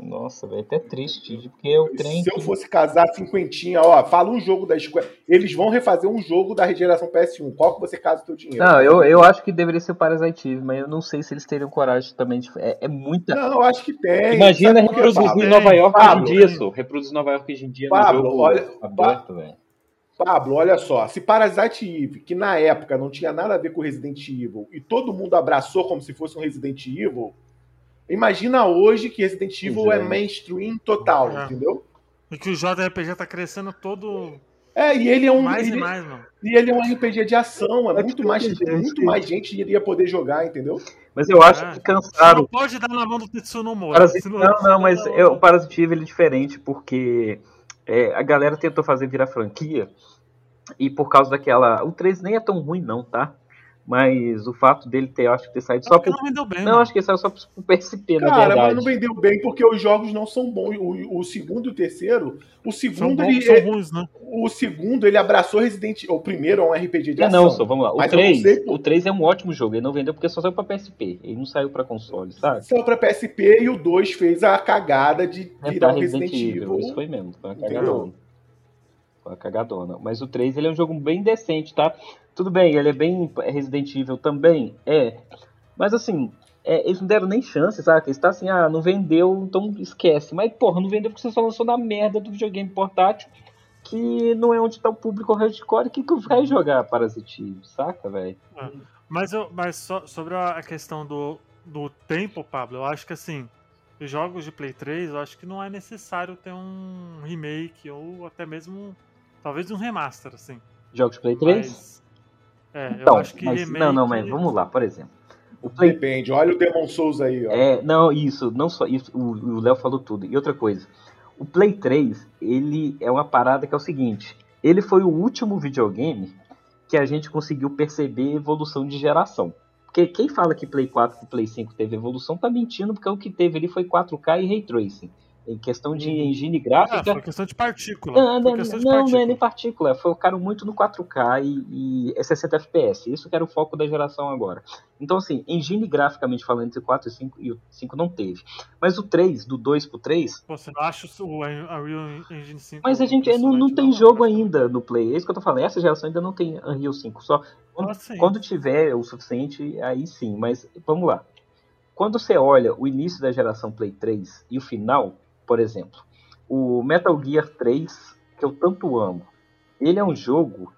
A: nossa, velho, até triste, porque o trem.
B: Se eu fosse casar cinquentinha, ó, fala um jogo da Square. Eles vão refazer um jogo da regeneração PS1. Qual que você casa o teu dinheiro?
A: Não, eu, eu acho que deveria ser o Parasite Eve, mas eu não sei se eles teriam coragem também de. É, é muita.
B: Não, eu acho que tem.
A: Imagina reproduzir em Nova York hoje em dia, só. Reproduzir Nova York hoje em dia
B: Pablo, no jogo olha, aberto, velho. Pablo, olha só, se Parasite Eve, que na época não tinha nada a ver com Resident Evil, e todo mundo abraçou como se fosse um Resident Evil, imagina hoje que Resident Evil é. é mainstream total, é. entendeu?
C: E que o JRPG tá crescendo todo.
B: É, e ele é um.
C: Mais
B: ele,
C: e mais, mano.
B: E ele é um RPG de ação, é, é muito mais, gente, muito mais gente iria poder jogar, entendeu?
A: Mas eu acho é. que cansaram. Não
C: pode dar na mão do Tetsuno Mori.
A: Parasite... Não, não, não, mas eu, o Parasite ele é diferente porque é, a galera tentou fazer virar franquia e por causa daquela. O 3 nem é tão ruim, não, tá? Mas o fato dele ter, acho que ter saído só
C: pro. Não, vendeu bem,
A: não acho que saiu só pro PSP,
B: Cara,
A: na verdade. Cara, mas
B: não vendeu bem porque os jogos não são bons. O, o segundo e o terceiro. O segundo
C: são
B: ele.
C: São ruins, né?
B: O segundo ele abraçou Resident O primeiro é um RPG de
A: é,
B: ação.
A: Não, só, vamos lá. O 3, o 3 é um ótimo jogo. Ele não vendeu porque só saiu pra PSP. Ele não saiu pra console, sabe?
B: Saiu pra PSP e o 2 fez a cagada de
A: é virar um Resident, Resident Evil. Evil. Isso foi mesmo. Foi uma cagada uma cagadona. Mas o 3 ele é um jogo bem decente, tá? Tudo bem, ele é bem Resident Evil também, é. Mas assim, é, eles não deram nem chance, sabe? Eles tá assim, ah, não vendeu, então esquece. Mas, porra, não vendeu porque você só lançou na merda do videogame portátil, que não é onde tá o público hardcore, que que vai jogar Parasite saca, velho?
C: É. Mas, eu, mas so, sobre a questão do, do tempo, Pablo, eu acho que assim, jogos de Play 3, eu acho que não é necessário ter um remake ou até mesmo Talvez um remaster, assim.
A: Jogos Play 3? Mas,
C: é, então, eu acho que
A: mas,
C: remake...
A: Não, não, mas vamos lá, por exemplo.
B: O Play... Depende, olha o Demon Souls aí, ó.
A: É, não, isso, não só isso, o Léo falou tudo. E outra coisa, o Play 3, ele é uma parada que é o seguinte, ele foi o último videogame que a gente conseguiu perceber evolução de geração. Porque quem fala que Play 4 e Play 5 teve evolução tá mentindo, porque o que teve ali foi 4K e Ray Tracing. Em questão de uhum. engine gráfica.
C: Ah, foi questão de partícula. Não,
A: não, não, partícula. não é nem partícula. Focaram muito no 4K e, e 60 FPS. Isso que era o foco da geração agora. Então, assim, engine graficamente falando, entre o 4 e 5, e o 5 não teve. Mas o 3, do 2 pro 3.
C: Você não acha o Unreal Engine 5?
A: Mas a gente não, não tem não, jogo ainda no Play. É isso que eu tô falando. Essa geração ainda não tem Unreal 5. Só quando, ah, quando tiver o suficiente, aí sim. Mas vamos lá. Quando você olha o início da geração Play 3 e o final, por exemplo. o Metal Gear 3, que eu tanto amo, ele é um jogo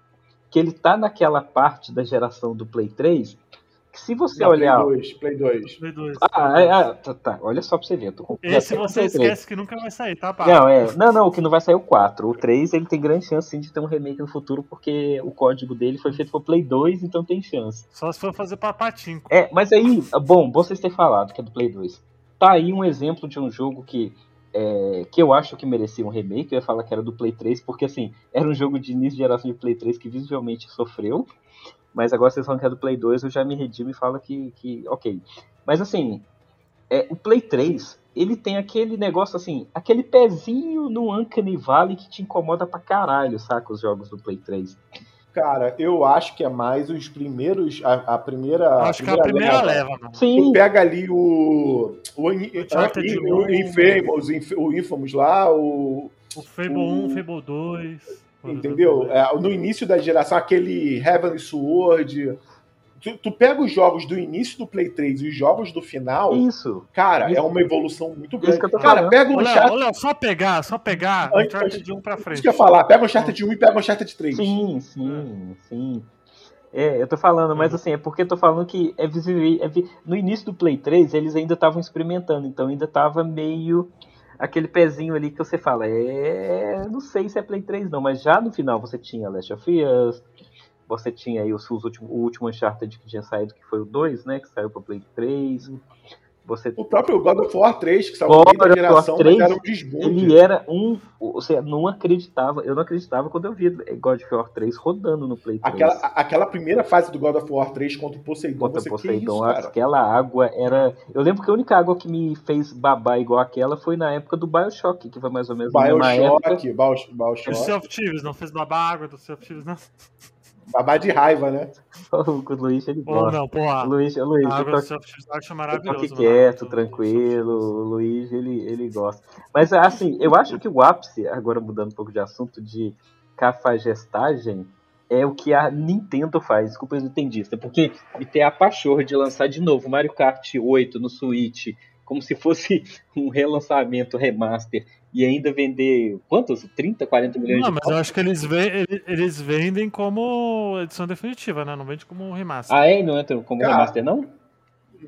A: que ele tá naquela parte da geração do Play 3 que se você
B: Não,
A: olhar.
B: Play 2, Play 2.
C: Play 2.
A: Ah, é, ah, tá, tá, olha só pra você ver.
C: Esse você
A: Play 3.
C: esquece que nunca vai sair, tá, pá?
A: Não, é. Não, não, o que não vai sair é o 4. O 3 ele tem grande chance sim, de ter um remake no futuro, porque o código dele foi feito pro Play 2, então tem chance.
C: Só se for fazer pra patinco.
A: É, mas aí, bom, vocês terem falado que é do Play 2. Tá aí um exemplo de um jogo que, é, que eu acho que merecia um remake. Eu ia falar que era do Play 3, porque assim, era um jogo de início de geração de Play 3 que visivelmente sofreu. Mas agora vocês falam que é do Play 2, eu já me redimo e falo que, que ok. Mas assim, é, o Play 3, ele tem aquele negócio assim, aquele pezinho no Uncanny Valley que te incomoda pra caralho, saca? Os jogos do Play 3.
B: Cara, eu acho que é mais os primeiros. A, a primeira.
C: Acho que é a primeira leva, mano.
B: Tu
A: Sim,
B: pega ali o. O, In- o, o. Infamous, Inf- o Infamous lá, o.
C: O Fable 1, Fable 2. por
B: Entendeu? É, no início da geração, aquele Heavenly Sword. Tu, tu pega os jogos do início do Play 3 e os jogos do final,
A: isso.
B: cara,
A: Isso.
B: é uma evolução muito
A: Isso
B: grande.
A: que eu tô
B: Cara,
A: falando.
B: pega um
C: ô, Léo, só pegar, só pegar
B: Antes-
C: Uncharted de 1 pra
B: Isso
C: frente.
B: que eu ia falar, pega o Uncharted 1 e pega o Uncharted 3.
A: Sim, sim, sim. É, eu tô falando, mas assim, é porque eu tô falando que é visível. é vi- no início do Play 3, eles ainda estavam experimentando, então ainda tava meio aquele pezinho ali que você fala, é. Não sei se é Play 3 não, mas já no final você tinha Last of Us, você tinha aí os, os últimos, o último Uncharted que tinha saído, que foi o 2, né? Que saiu pra Play 3. Você
B: O próprio God of War 3, que saiu
A: God
B: da geração,
A: 3,
B: mas era um desbunde.
A: ele era um. Você não acreditava, eu não acreditava quando eu vi God of War 3 rodando no Play 3.
B: Aquela, aquela primeira fase do God of War 3 contra o Poseidon,
A: Contra
B: você
A: Poseidon,
B: que isso, cara?
A: aquela água era. Eu lembro que a única água que me fez babar igual aquela foi na época do Bioshock, que foi mais ou menos na mesma época.
B: Bioshock, Bios-
C: O
B: Bioshock,
C: Sea of Thieves, não fez babar água do Sea of Thieves, não?
B: Babá de raiva, né? [laughs]
A: O Luiz ele
C: Ou
A: gosta.
C: não, porra.
A: O Luiz, o Luiz,
C: A
A: eu
C: eu acho
A: eu tô
C: maravilhoso.
A: aqui
C: mano.
A: quieto, tranquilo. O Luiz, ele, ele gosta. Mas assim, eu acho que o ápice, agora mudando um pouco de assunto, de cafajestagem. É o que a Nintendo faz, desculpa os nintendistas, porque me ter a pachorra de lançar de novo Mario Kart 8 no Switch, como se fosse [laughs] um relançamento remaster, e ainda vender quantos? 30, 40 milhões
C: Não,
A: de
C: mas eu acho que eles, ve- ele- eles vendem como edição definitiva, né? Não vende como remaster.
A: Ah, é? Não entra como
B: Cara,
A: remaster, não?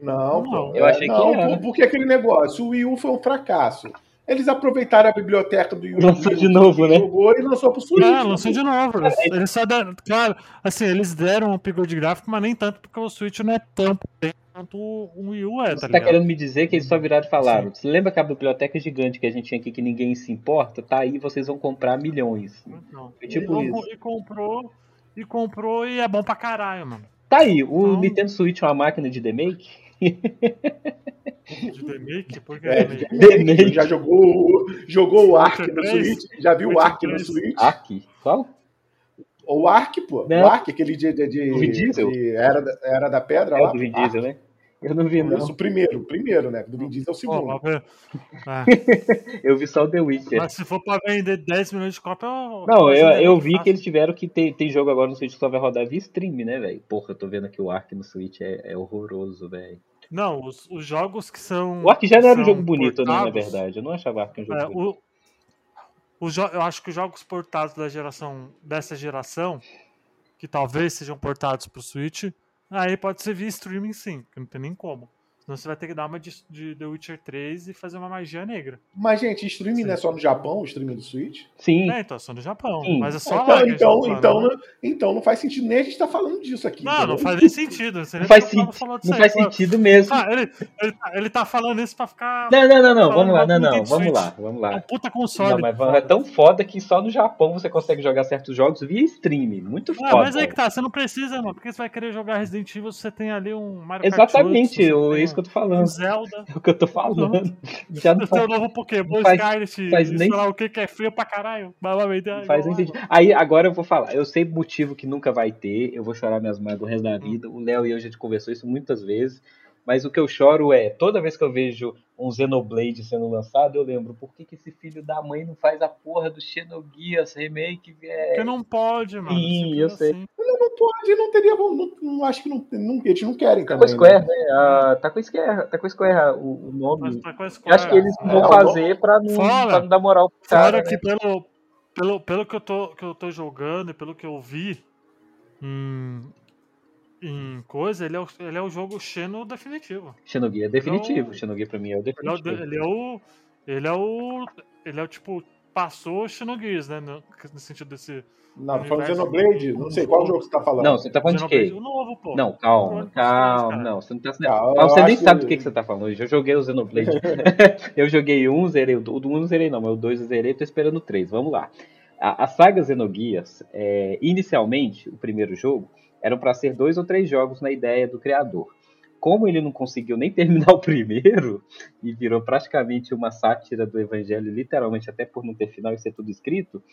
B: Não,
C: Não,
B: pô.
A: eu achei que
B: não,
A: era.
B: por- porque aquele negócio, o Wii U foi um fracasso. Eles aproveitaram a biblioteca do Wii U.
A: Lançou de novo,
B: que
A: né?
B: Jogou e lançou pro Switch.
C: Não, lançou de novo. Eles, eles só deram. Claro, assim, eles deram um upgrade gráfico, mas nem tanto porque o Switch não é tão potente quanto o Wii U é, tá
A: Você tá
C: ligado?
A: querendo me dizer que eles só viraram e falaram: Você lembra aquela biblioteca gigante que a gente tinha aqui que ninguém se importa? Tá aí, vocês vão comprar milhões.
C: Então,
A: É tipo
C: e,
A: isso.
C: e comprou, e comprou e é bom pra caralho, mano.
A: Tá aí, o
C: Então-
A: Nintendo Switch é uma máquina de demake?
C: De remake, por que
B: É?
C: Remake.
B: já jogou, o- jogou o Ark no? Switch? Já viu o Ark no? Switch?
A: Ark? Qual?
B: O Ark, pô.
A: Né?
B: O Ark, aquele de, de, de,
A: Do Vin Diesel?
B: de era, da, era da Pedra
A: É
B: lá.
A: o do Vin. Diesel, né? Eu não vi, não.
B: Isso, o primeiro, o primeiro, né? Do Vin Diesel é o segundo.
C: mas, [laughs] é,
A: Eu vi só o The Witcher.
C: mas se for pra vender 10 milhões de cópia, eu.
A: Não, eu, eu vi que eles tiveram que ter, tem jogo agora no Switch que só vai rodar via stream, né, velho? Porra, eu tô vendo aqui o Ark no Switch é, é horroroso, velho.
C: Não, os, os jogos que são.
A: O Ark já não era um jogo bonito, né, na verdade. Eu não achava Ark um jogo
C: É,
A: bonito.
C: o, o eu acho que os jogos portados da geração dessa geração, que talvez sejam portados pro Switch, aí pode ser via streaming sim, que não tem nem como. Senão você vai ter que dar uma de, de The Witcher 3 e fazer uma magia negra.
B: Mas, gente, streaming não é só no Japão, o streaming do Switch?
A: Sim,
C: É, então, é só no Japão.
A: Sim.
C: Mas é só lá.
B: Então,
C: a gente
B: então, então,
C: né?
B: não, então não faz sentido nem a gente tá falando disso aqui.
C: Não,
B: entendeu?
C: não faz [laughs] nem sentido. Você
A: não faz,
C: tá disso
A: não
C: aí,
A: faz sentido mesmo.
C: Ah, ele, ele, tá, ele tá falando isso pra ficar.
A: Não, não, não, não, vamos lá, não, não, vamos lá, vamos
C: É um
A: lá.
C: puta console.
A: Não, mas é tão foda que só no Japão você consegue jogar certos jogos via stream. Muito
C: Ah,
A: foda.
C: mas aí que tá, você não precisa, mano. Porque você vai querer jogar Resident Evil, você tem ali um Mario Kart
A: Exatamente,
C: 8,
A: é
C: tem
A: isso que eu tô falando.
C: Zelda.
A: É o que eu tô falando. [laughs] Já não faz,
C: o novo Pokémon,
A: faz-
C: Scarlet,
A: faz nem-
C: lá o que que é feio pra caralho.
A: Faz nem. Aí, agora eu vou falar. Eu sei motivo que nunca vai ter. Eu vou chorar minhas mágoas o resto da vida. O Léo e eu já conversou isso muitas vezes. Mas o que eu choro é, toda vez que eu vejo um Xenoblade sendo lançado, eu lembro, por que, que esse filho da mãe não faz a porra do Xenogears Remake,
C: Porque
A: velho?
C: não pode, mano.
A: Sim, eu sei.
C: assim.
B: Não pode, não teria. Não, não, acho que não, não, eles não querem
A: Tá
B: também.
A: com a Square,
B: né?
A: né? Ah, tá com a Square, tá com a Square o, o nome.
C: Mas tá com Square.
A: acho que eles
B: É,
A: vão
B: o
A: fazer pra não,
C: Fora-
A: pra não dar moral pro
C: Fora
A: cara.
C: que
A: né?
C: pelo, pelo, pelo que, eu tô, que eu tô jogando e pelo que eu vi em, em coisa, ele é, o, ele é o jogo Xeno definitivo.
A: Xenogear é definitivo.
C: Não-
A: Xenogear pra mim é o
C: Ele é o.
A: definitivo.
C: Ele é o. Ele é o, ele é o tipo. Passou Xenogears, né? No, no sentido desse.
B: Não, tô falando. Xenoblade, não sei qual jogo você tá falando.
A: Não, você tá falando de
C: Xenoblade,
A: quê?
C: o novo, pô.
A: Não, calma, calma,
C: 3, cara.
A: não, você não tá
B: Calma,
A: Mas você nem
B: acho
A: sabe
B: que-
A: do que, que você tá falando. Eu já joguei o Xenoblade. [laughs] [laughs] eu joguei um, zerei o do um, não zerei não, mas o dois eu zerei, tô esperando o três. Vamos lá. A, a saga Xenogears, é, inicialmente, o primeiro jogo, eram para ser dois ou três jogos na ideia do criador. Como ele não conseguiu nem [laughs] terminar o primeiro e virou praticamente uma sátira do evangelho, literalmente, até por não ter final e ser tudo escrito,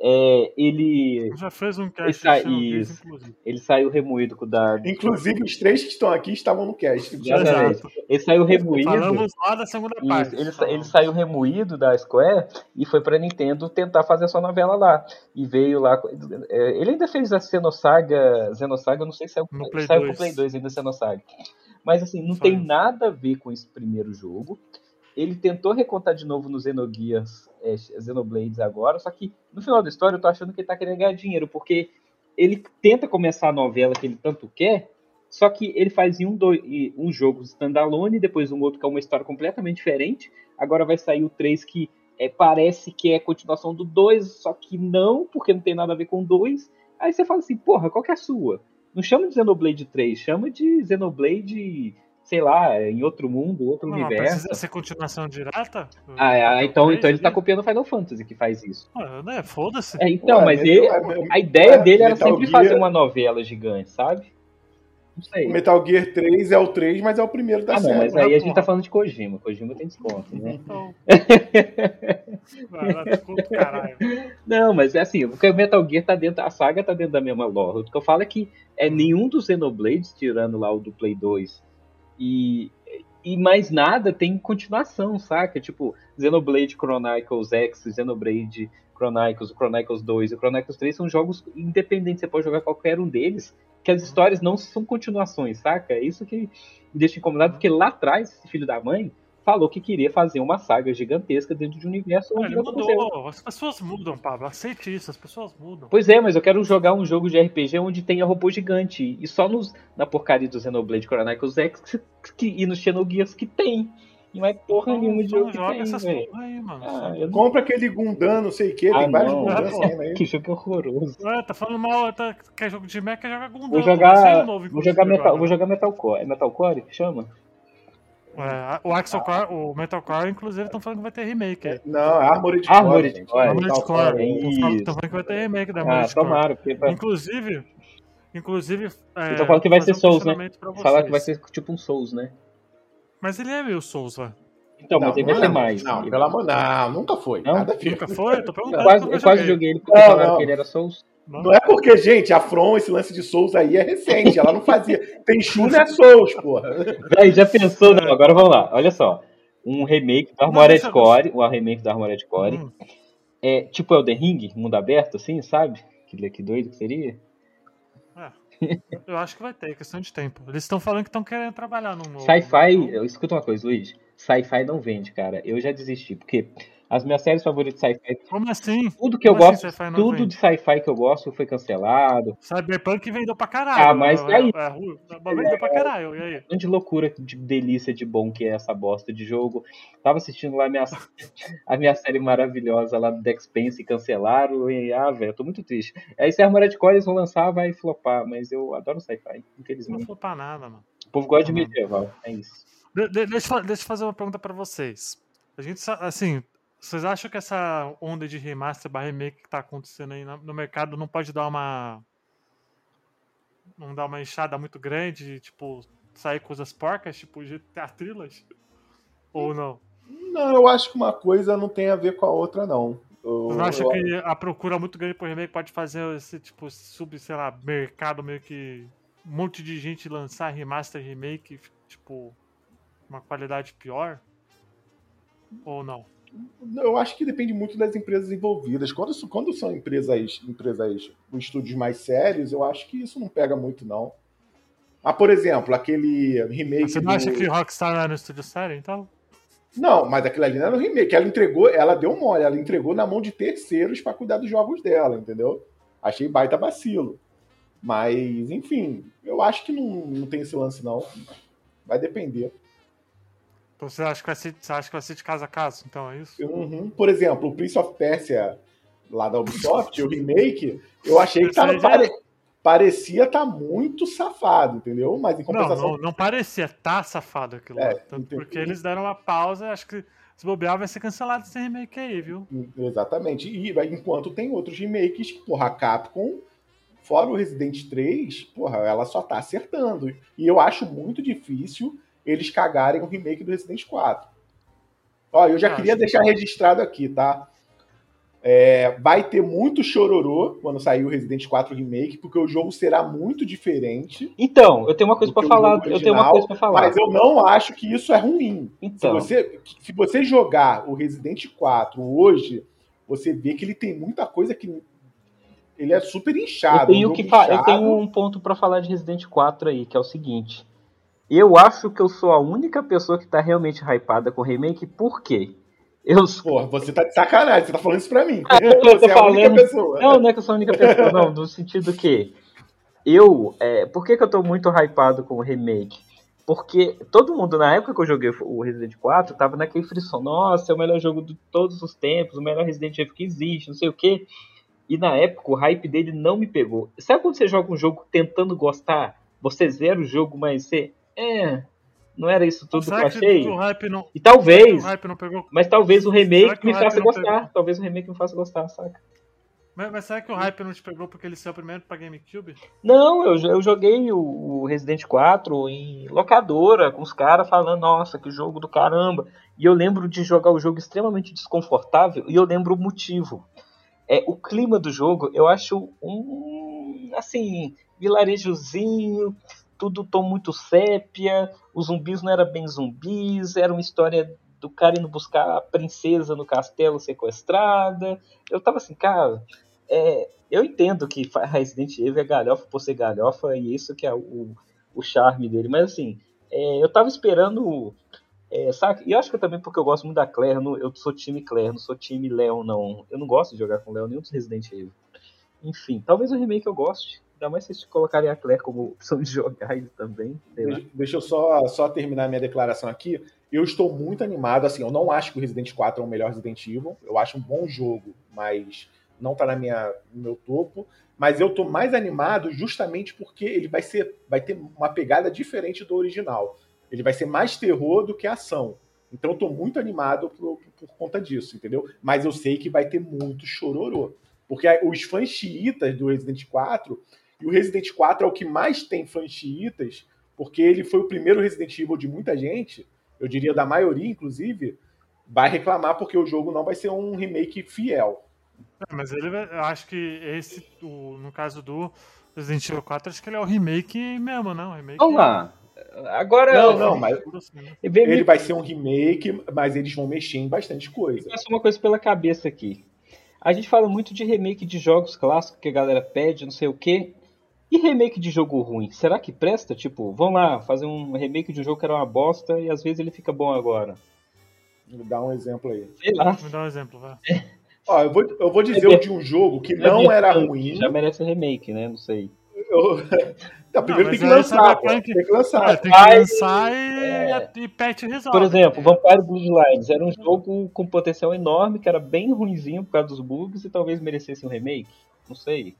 A: é, ele,
C: Já fez um cast de Xenogears,
A: isso.
C: inclusive.
A: ele saiu remoído com o da.
B: Inclusive, os três que estão aqui estavam no cast.
A: Exatamente. Ele saiu remoído.
C: Falamos lá da segunda
A: Isso,
C: parte.
A: ele, sa- ele saiu remoído da Square e foi pra Nintendo tentar fazer a sua novela lá. E veio lá. é, Ele ainda fez a Xenosaga. Xenosaga, eu não sei se saiu,
C: No Play
A: saiu
C: 2.
A: pro Play 2 ainda Xenosaga. Mas assim, não
C: Saiu.
A: tem nada a ver com esse primeiro jogo. Ele tentou recontar de novo no Xenogears, é, Xenoblades agora, só que no final da história eu tô achando que ele tá querendo ganhar dinheiro, porque ele tenta começar a novela que ele tanto quer, só que ele faz em um, dois, um jogo standalone, depois um outro que é uma história completamente diferente. Agora vai sair o 3 que é, parece que é continuação do 2, só que não, porque não tem nada a ver com o 2. Aí você fala assim, porra, qual que é a sua? Não chama de Xenoblade 3, chama de Xenoblade, sei lá, em outro mundo, outro
C: Não, mas
A: universo.
C: precisa ser continuação direta?
A: Ah, é, ah, então,
C: três
A: então ele tá copiando Final Fantasy que faz isso.
C: Ah, né, Foda-se.
A: É, então,
B: Ué,
A: mas
B: Metal-
A: ele,
B: é,
A: a ideia
B: é,
A: dele era
B: Metal
A: sempre
B: Gear-
A: fazer uma novela gigante, sabe? Não sei.
B: Metal Gear 3 é o 3, mas é o primeiro da
A: Ah, não,
B: série.
A: mas aí a gente tá falando de Kojima. Kojima tem desconto, né?
C: Então. [laughs] Vai lá, desculpa, caralho.
A: Não, mas é assim, porque o Metal Gear tá dentro, a saga tá dentro da mesma lore. O que eu falo é que é nenhum dos Xenoblades, tirando lá o do Play 2, e, e mais nada tem continuação, saca? Tipo, Xenoblade Chronicles X, Xenoblade Chronicles, o Chronicles 2 e o Chronicles 3 são jogos independentes, você pode jogar qualquer um deles, que as histórias não são continuações, saca? É isso que me deixa incomodado, porque lá atrás, esse filho da mãe falou que queria fazer uma saga gigantesca dentro de um universo
C: Ah,
A: onde
C: Ele mudou. As pessoas mudam, Pablo. Aceite isso, as pessoas mudam.
A: Pois é, mas eu quero jogar um jogo de RPG onde tenha robô gigante. E só nos, na porcaria do Xenoblade Chronicles X que, que- e nos Xenogears que tem. E não é porra
C: Então,
A: nenhuma de
C: então
A: jogo que
C: joga
A: tem,
C: essas
A: velho.
C: porra aí, mano.
A: Ah, não...
B: Compra aquele Gundam, não sei o que, tem
A: Ah,
B: vários
A: não.
B: Gundam saindo aí.
A: Que jogo horroroso.
C: Ué, tá falando mal, tá, quer jogo de mecha, joga Gundam.
A: Vou jogar,
C: novo,
A: vou jogar, metal, vou jogar Metalcore. É Metalcore que chama?
C: É, o Axel Core, o Metalcore, inclusive, estão falando que vai ter remake. aí.
B: Não, é Armored Core.
A: Core.
C: Armored
B: Metal
C: Core.
B: Core.
A: é
C: Estão falando, que vai ter remake da
A: Ah,
C: Armored Core.
A: tomara, porque pra...
C: Inclusive, inclusive. É,
A: Eu tô falando que vai ser
C: um
A: Souls, né? falar que vai ser tipo um Souls, né?
C: Mas ele é meio Souls, velho.
A: Então, mas ele vai
B: não,
A: ser mais.
B: Não,
A: Ele-
B: pelo amor Não, nunca foi.
A: Não?
B: Nada.
C: Nunca foi? Eu tô
A: Eu
C: perguntando.
A: quase,
C: porque
A: eu quase
C: joguei.
A: joguei ele porque
B: Não,
A: falaram
B: não.
A: que ele era Souls.
B: Não é porque, gente, a From, esse lance de Souls aí é recente. Ela não fazia. Tem Shu não é Souls, porra.
A: Véi, já pensou? Não, agora vamos lá. Olha só. Um remake do Armored
C: deixa-
A: Core. Um remake do Armored Core.
C: Hum,
A: É tipo Elden Ring, mundo aberto, assim, sabe? Que, que doido que seria.
C: eu acho que vai ter, é questão de tempo. Eles estão falando que estão querendo trabalhar num novo.
A: Sci-fi,
C: então-
A: eu- escuta uma coisa, Luiz. Sci-fi não vende, cara. Eu já desisti, porque as minhas séries favoritas de sci-fi,
C: Como assim?
A: tudo que eu
C: Como assim
A: gosto,
C: não
A: tudo
C: vende?
A: de sci-fi que eu gosto foi cancelado.
C: Cyberpunk vendeu pra caralho.
A: Ah, mas
C: é,
A: aí-
C: É, ruim, mas vendeu pra caralho. E aí?
A: Grande loucura, de delícia de bom que é essa bosta de jogo. Tava assistindo lá a minha, [laughs] a minha série maravilhosa lá do Dex Pense e cancelaram. E, ah, velho, eu tô muito triste. Aí se a Armored Core eles vão lançar, vai flopar. Mas eu adoro sci-fi,
C: Não
A: infelizmente.
C: foi pra nada, mano.
A: O povo gosta de medieval, é isso.
C: De- de- deixa, eu deixa eu fazer uma pergunta pra vocês. A gente, assim, vocês acham que essa onda de remaster barra remake que tá acontecendo aí no mercado não pode dar uma. Não dar uma enxada muito grande, tipo, sair coisas porcas, tipo GTA Trilogy? Ou não?
B: Não, eu acho que uma coisa não tem a ver com a outra, não. Eu,
C: Vocês não acham
B: eu-
C: que a procura muito grande por remake pode fazer esse, tipo, sub, sei lá, mercado meio que. Um monte de gente lançar remaster remake, tipo, uma qualidade pior? Ou não?
B: Eu acho que depende muito das empresas envolvidas. Quando, quando são empresas, empresas com estúdios mais sérios, eu acho que isso não pega muito, não. Ah, por exemplo, aquele remake.
C: Você não do... acha que Rockstar era no estúdio sério, então?
B: Não, mas aquilo ali não era um remake. Ela entregou, ela deu mole, ela entregou na mão de terceiros para cuidar dos jogos dela, entendeu? Achei baita vacilo. Mas, enfim, eu acho que não, não tem esse lance, não. Vai depender.
C: Então você acha que vai ser, você acha que vai ser de casa a casa, então é isso?
B: Uhum. Por exemplo, o Prince of Persia lá da Ubisoft, o remake, eu achei que tava pare... parecia estar tá muito safado, entendeu? Mas em compensação.
C: Não, não, não parecia tá safado aquilo é, lá. Tanto porque eles deram uma pausa, acho que se bobear vai ser cancelado esse remake aí, viu?
B: Exatamente. E enquanto tem outros remakes, porra, a Capcom, fora o Resident 3, porra, ela só tá acertando. E eu acho muito difícil eles cagarem o remake do Resident 4. Ó, eu já ah, queria deixar registrado aqui, tá? É, vai ter muito chororô quando sair o Resident 4 Remake, porque o jogo será muito diferente.
A: Então, eu tenho uma coisa para falar. Original, eu tenho uma coisa para falar.
B: Mas eu não acho que isso é ruim. Então. Se você, se você jogar o Resident 4 hoje, você vê que ele tem muita coisa que ele é super inchado.
A: Eu tenho, um que inchado. eu tenho um ponto para falar de Resident 4 aí, que é o seguinte. Eu acho que eu sou a única pessoa que tá realmente hypada com o remake, por quê?
B: Eu... Pô, você tá de sacanagem, você tá falando isso pra mim. [laughs]
A: Ah, eu você é a única pessoa. Não, não é que eu sou a única pessoa, não, no sentido que eu. É, por que, que eu tô muito hypado com o remake? Porque todo mundo, na época que eu joguei o Resident 4, tava naquele frisson, nossa, é o melhor jogo de todos os tempos, o melhor Resident Evil que existe, não sei o quê. E na época o hype dele não me pegou. Sabe quando você joga um jogo tentando gostar? Você zera o jogo, mas você é, não era isso tudo Será que eu achei. Que o hype não, e talvez, mas talvez o remake me faça gostar. Pegou? Talvez o remake me faça gostar, saca?
C: Mas, mas, será que o hype não te pegou porque ele saiu primeiro pra GameCube?
A: Não, eu, eu joguei o, o Resident 4 em locadora, com os caras falando, nossa, que jogo do caramba. E eu lembro de jogar o jogo extremamente desconfortável e eu lembro o motivo. É, o clima do jogo, eu acho um, assim, vilarejozinho, tudo tom muito sépia, os zumbis não eram bem zumbis, era uma história do cara indo buscar a princesa no castelo sequestrada. Eu tava assim, cara, é, eu entendo que Resident Evil é galhofa por ser galhofa, e isso que é o, o charme dele, mas assim, é, eu tava esperando. É? E eu acho que também porque eu gosto muito da Claire, eu sou time Claire, não sou time Leon, não. Eu não gosto de jogar com Leon nenhum dos Resident Evil. Enfim, talvez o remake eu goste, Ainda mais se vocês colocarem a Claire como opção de jogar ele também.
B: Deixa, deixa, eu só, só terminar minha declaração aqui. Eu estou muito animado. Assim, eu não acho que o Resident 4 é o melhor Resident Evil. Eu acho um bom jogo, mas não está na minha, no meu topo. Mas eu estou mais animado justamente porque ele vai, ser, vai ter uma pegada diferente do original. Ele vai ser mais terror do que ação. Então eu tô muito animado por, por, conta disso, entendeu? Mas eu sei que vai ter muito chororô. Porque os fãs xiitas do Resident 4 e o Resident 4 é o que mais tem fãs xiitas, porque ele foi o primeiro Resident Evil de muita gente, eu diria da maioria, inclusive, vai reclamar porque o jogo não vai ser um remake fiel.
C: É, mas ele, eu acho que esse, o, no caso do Resident Evil 4, acho que ele é o remake mesmo, não? Remake
A: Vamos lá. Agora.
B: Não, não, mas. Ele vai ser um remake, mas eles vão mexer em bastante coisa.
A: Passa uma coisa pela cabeça aqui. A gente fala muito de remake de jogos clássicos que a galera pede, não sei o quê. E remake de jogo ruim, será que presta? Tipo, vamos lá, fazer um remake de um jogo que era uma bosta e às vezes ele fica bom agora.
B: Me dá um exemplo aí.
A: Sei lá.
C: Me dá um exemplo, vai.
B: Ó, eu vou, eu vou dizer é, o de um jogo que não era ruim.
A: Já merece remake, né? Não sei.
B: Eu... [laughs] Não, primeiro não, tem, que lançar, tem que lançar.
C: É, tem que lançar e, é... e patch resolve.
A: Por exemplo, Vampire Bloodlines era um jogo com potencial enorme, que era bem ruinzinho por causa dos bugs e talvez merecesse um remake. Não sei.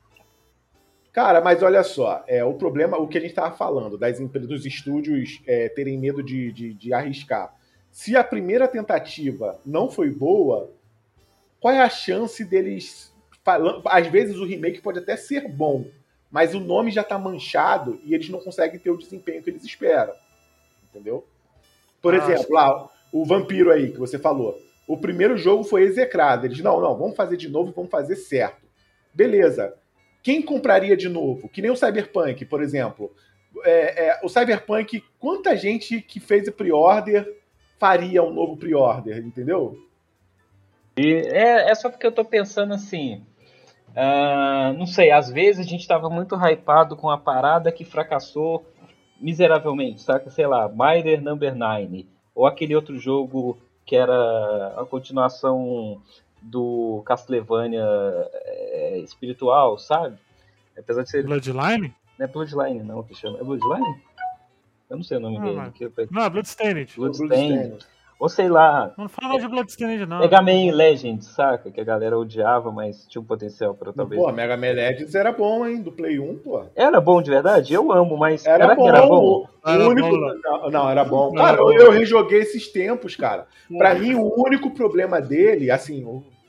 B: Cara, mas olha só, é, o problema, o que a gente estava falando, das dos estúdios é, terem medo de, de, de, arriscar. Se a primeira tentativa não foi boa, qual é a chance deles. Falando, às vezes o remake pode até ser bom, mas o nome já está manchado e eles não conseguem ter o desempenho que eles esperam. Entendeu? Por ah, exemplo, lá, o Vampiro aí que você falou. O primeiro jogo foi execrado. Eles, não, não, vamos fazer de novo e vamos fazer certo. Beleza quem compraria de novo? Que nem o Cyberpunk, por exemplo. É, é, o Cyberpunk, quanta gente que fez o pre-order faria um novo pre-order, entendeu?
A: E é, é só porque eu tô pensando assim. Uh, não sei, às vezes a gente tava muito hypado com a parada que fracassou miseravelmente, saca? Sei lá, Mider Number 9. Ou aquele outro jogo que era a continuação do Castlevania é, espiritual, sabe?
C: Apesar de ser. Bloodline?
A: Não é Bloodline, não, que chama. É Bloodline? Eu não sei o nome não, dele. Mas...
C: Que. Não, é Bloodstained.
A: Bloodstained. Ou sei lá.
C: Não fala de Bloodstained, não.
A: Mega Man Legends, saca? Que a galera odiava, mas tinha um potencial pra talvez.
B: Pô, Mega Man Legends era bom, hein? Do Play 1, pô.
A: Era bom de verdade? Eu amo, mas.
B: Era bom. era bom? O era único. Bom. Não, não, era bom. Cara, eu rejoguei esses tempos, cara. Pra mim, o único problema dele, assim,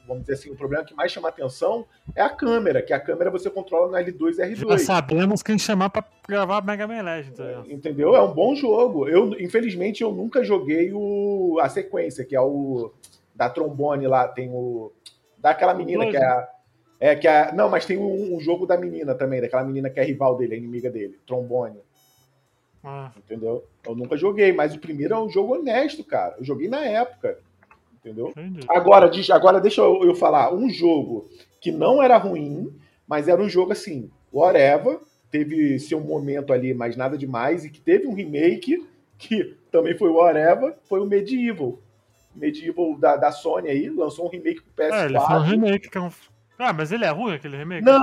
B: vamos dizer assim, o problema que mais chama atenção é a câmera, que a câmera você controla no L2 e R2.
C: Já sabemos quem chamar para gravar Mega Man Legends.
B: Entendeu? É um bom jogo. Eu, infelizmente, eu nunca joguei o, a sequência, que é o da trombone lá, tem o daquela menina que é a, é que é, não, mas tem um, um, jogo da menina também, daquela menina que é rival dele, a inimiga dele, trombone. Ah. Entendeu? Eu nunca joguei, mas o primeiro é um jogo honesto, cara. Eu joguei na época. Entendeu? Agora, agora deixa eu, eu falar. Um jogo que não era ruim, mas era um jogo assim, whatever. Teve seu momento ali, mas nada demais. E que teve um remake, que também foi whatever, foi o Medieval. Medieval da, da Sony aí, lançou um remake pro PS4. É,
C: ele foi um remake que é um... Ah, mas ele é ruim aquele remake?
B: Não,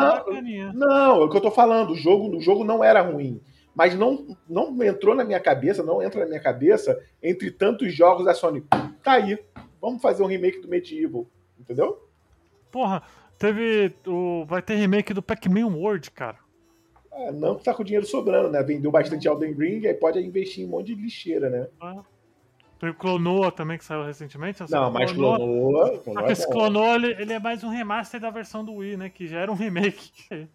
B: não, é o que eu tô falando. O jogo, o jogo não era ruim. Mas não, não entrou na minha cabeça, não entra na minha cabeça, entre tantos jogos da Sony. Tá aí. Vamos fazer um remake do Medieval, entendeu?
C: Porra, teve. O, vai ter remake do Pac-Man World, cara.
B: É, não que tá com dinheiro sobrando, né? Vendeu bastante Elden Ring, aí pode investir em um monte de lixeira, né? É.
C: Tem o Clonoa também que saiu recentemente.
B: Não, mas Clonoa. Clonoa,
C: Clonoa é esse Clonoa ele, ele, é mais um remaster da versão do Wii, né? Que já era um remake.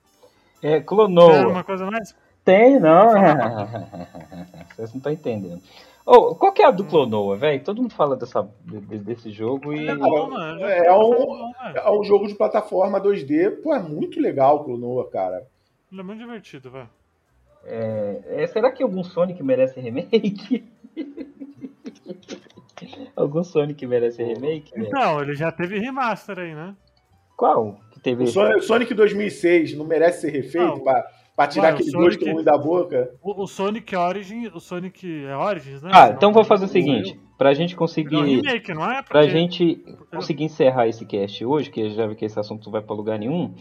A: É, Clonoa. Era
C: uma coisa mais?
A: Tem, não. [laughs] Vocês não estão entendendo. Oh, qual que é a do Clonoa, velho? Todo mundo fala dessa, desse jogo e. É,
B: é, um, é um jogo de plataforma 2D. Pô, é muito legal o Clonoa, cara.
C: Ele é muito divertido, velho.
A: É, é, será que algum Sonic merece remake? [laughs] algum Sonic merece remake?
C: Não, ele já teve remaster aí, né?
A: Qual? Que teve...
B: O Sonic 2006 não merece ser refeito? Não. Pra Pra tirar aquele Sonic, gosto ruim da boca.
C: O, o, Sonic Origins, o Sonic é Origins, né?
A: Ah, então vou fazer o seguinte, pra gente conseguir... É um remake, não é? Porque... Pra gente conseguir encerrar esse cast hoje, que já vi que esse assunto não vai pra lugar nenhum,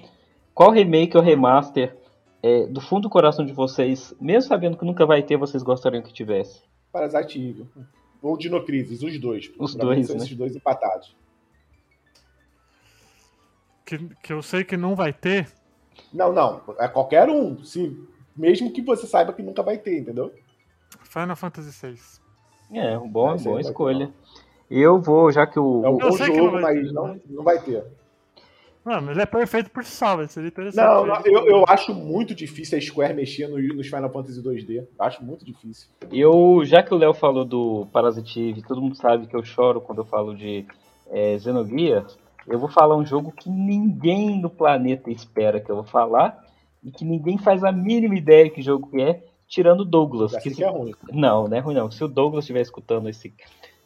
A: qual remake ou remaster é, do fundo do coração de vocês, mesmo sabendo que nunca vai ter, vocês gostariam que tivesse?
B: Parasite Evil. Ou Dinocrisis, os dois.
A: Os dois, né?
B: Esses dois empatados.
C: Que, que eu sei que não vai ter,
B: não, não. É qualquer um. Se, mesmo que você saiba que nunca vai ter, entendeu?
C: Final Fantasy VI.
A: É, um bom, boa escolha. Eu vou, já que o.
B: É um bom jogo, mas não, não vai ter.
C: Mano, ele é perfeito por si só, seria interessante.
B: Não, não eu, eu acho muito difícil a Square mexer no, nos Final Fantasy 2D. Acho muito difícil.
A: Eu, já que o Léo falou do Parasitive, todo mundo sabe que eu choro quando eu falo de é, Xenogears eu vou falar um jogo que ninguém no planeta espera que eu vou falar e que ninguém faz a mínima ideia que jogo é, tirando o Douglas.
B: Que se... é ruim.
A: Não, não é ruim não. Se o Douglas estiver escutando esse,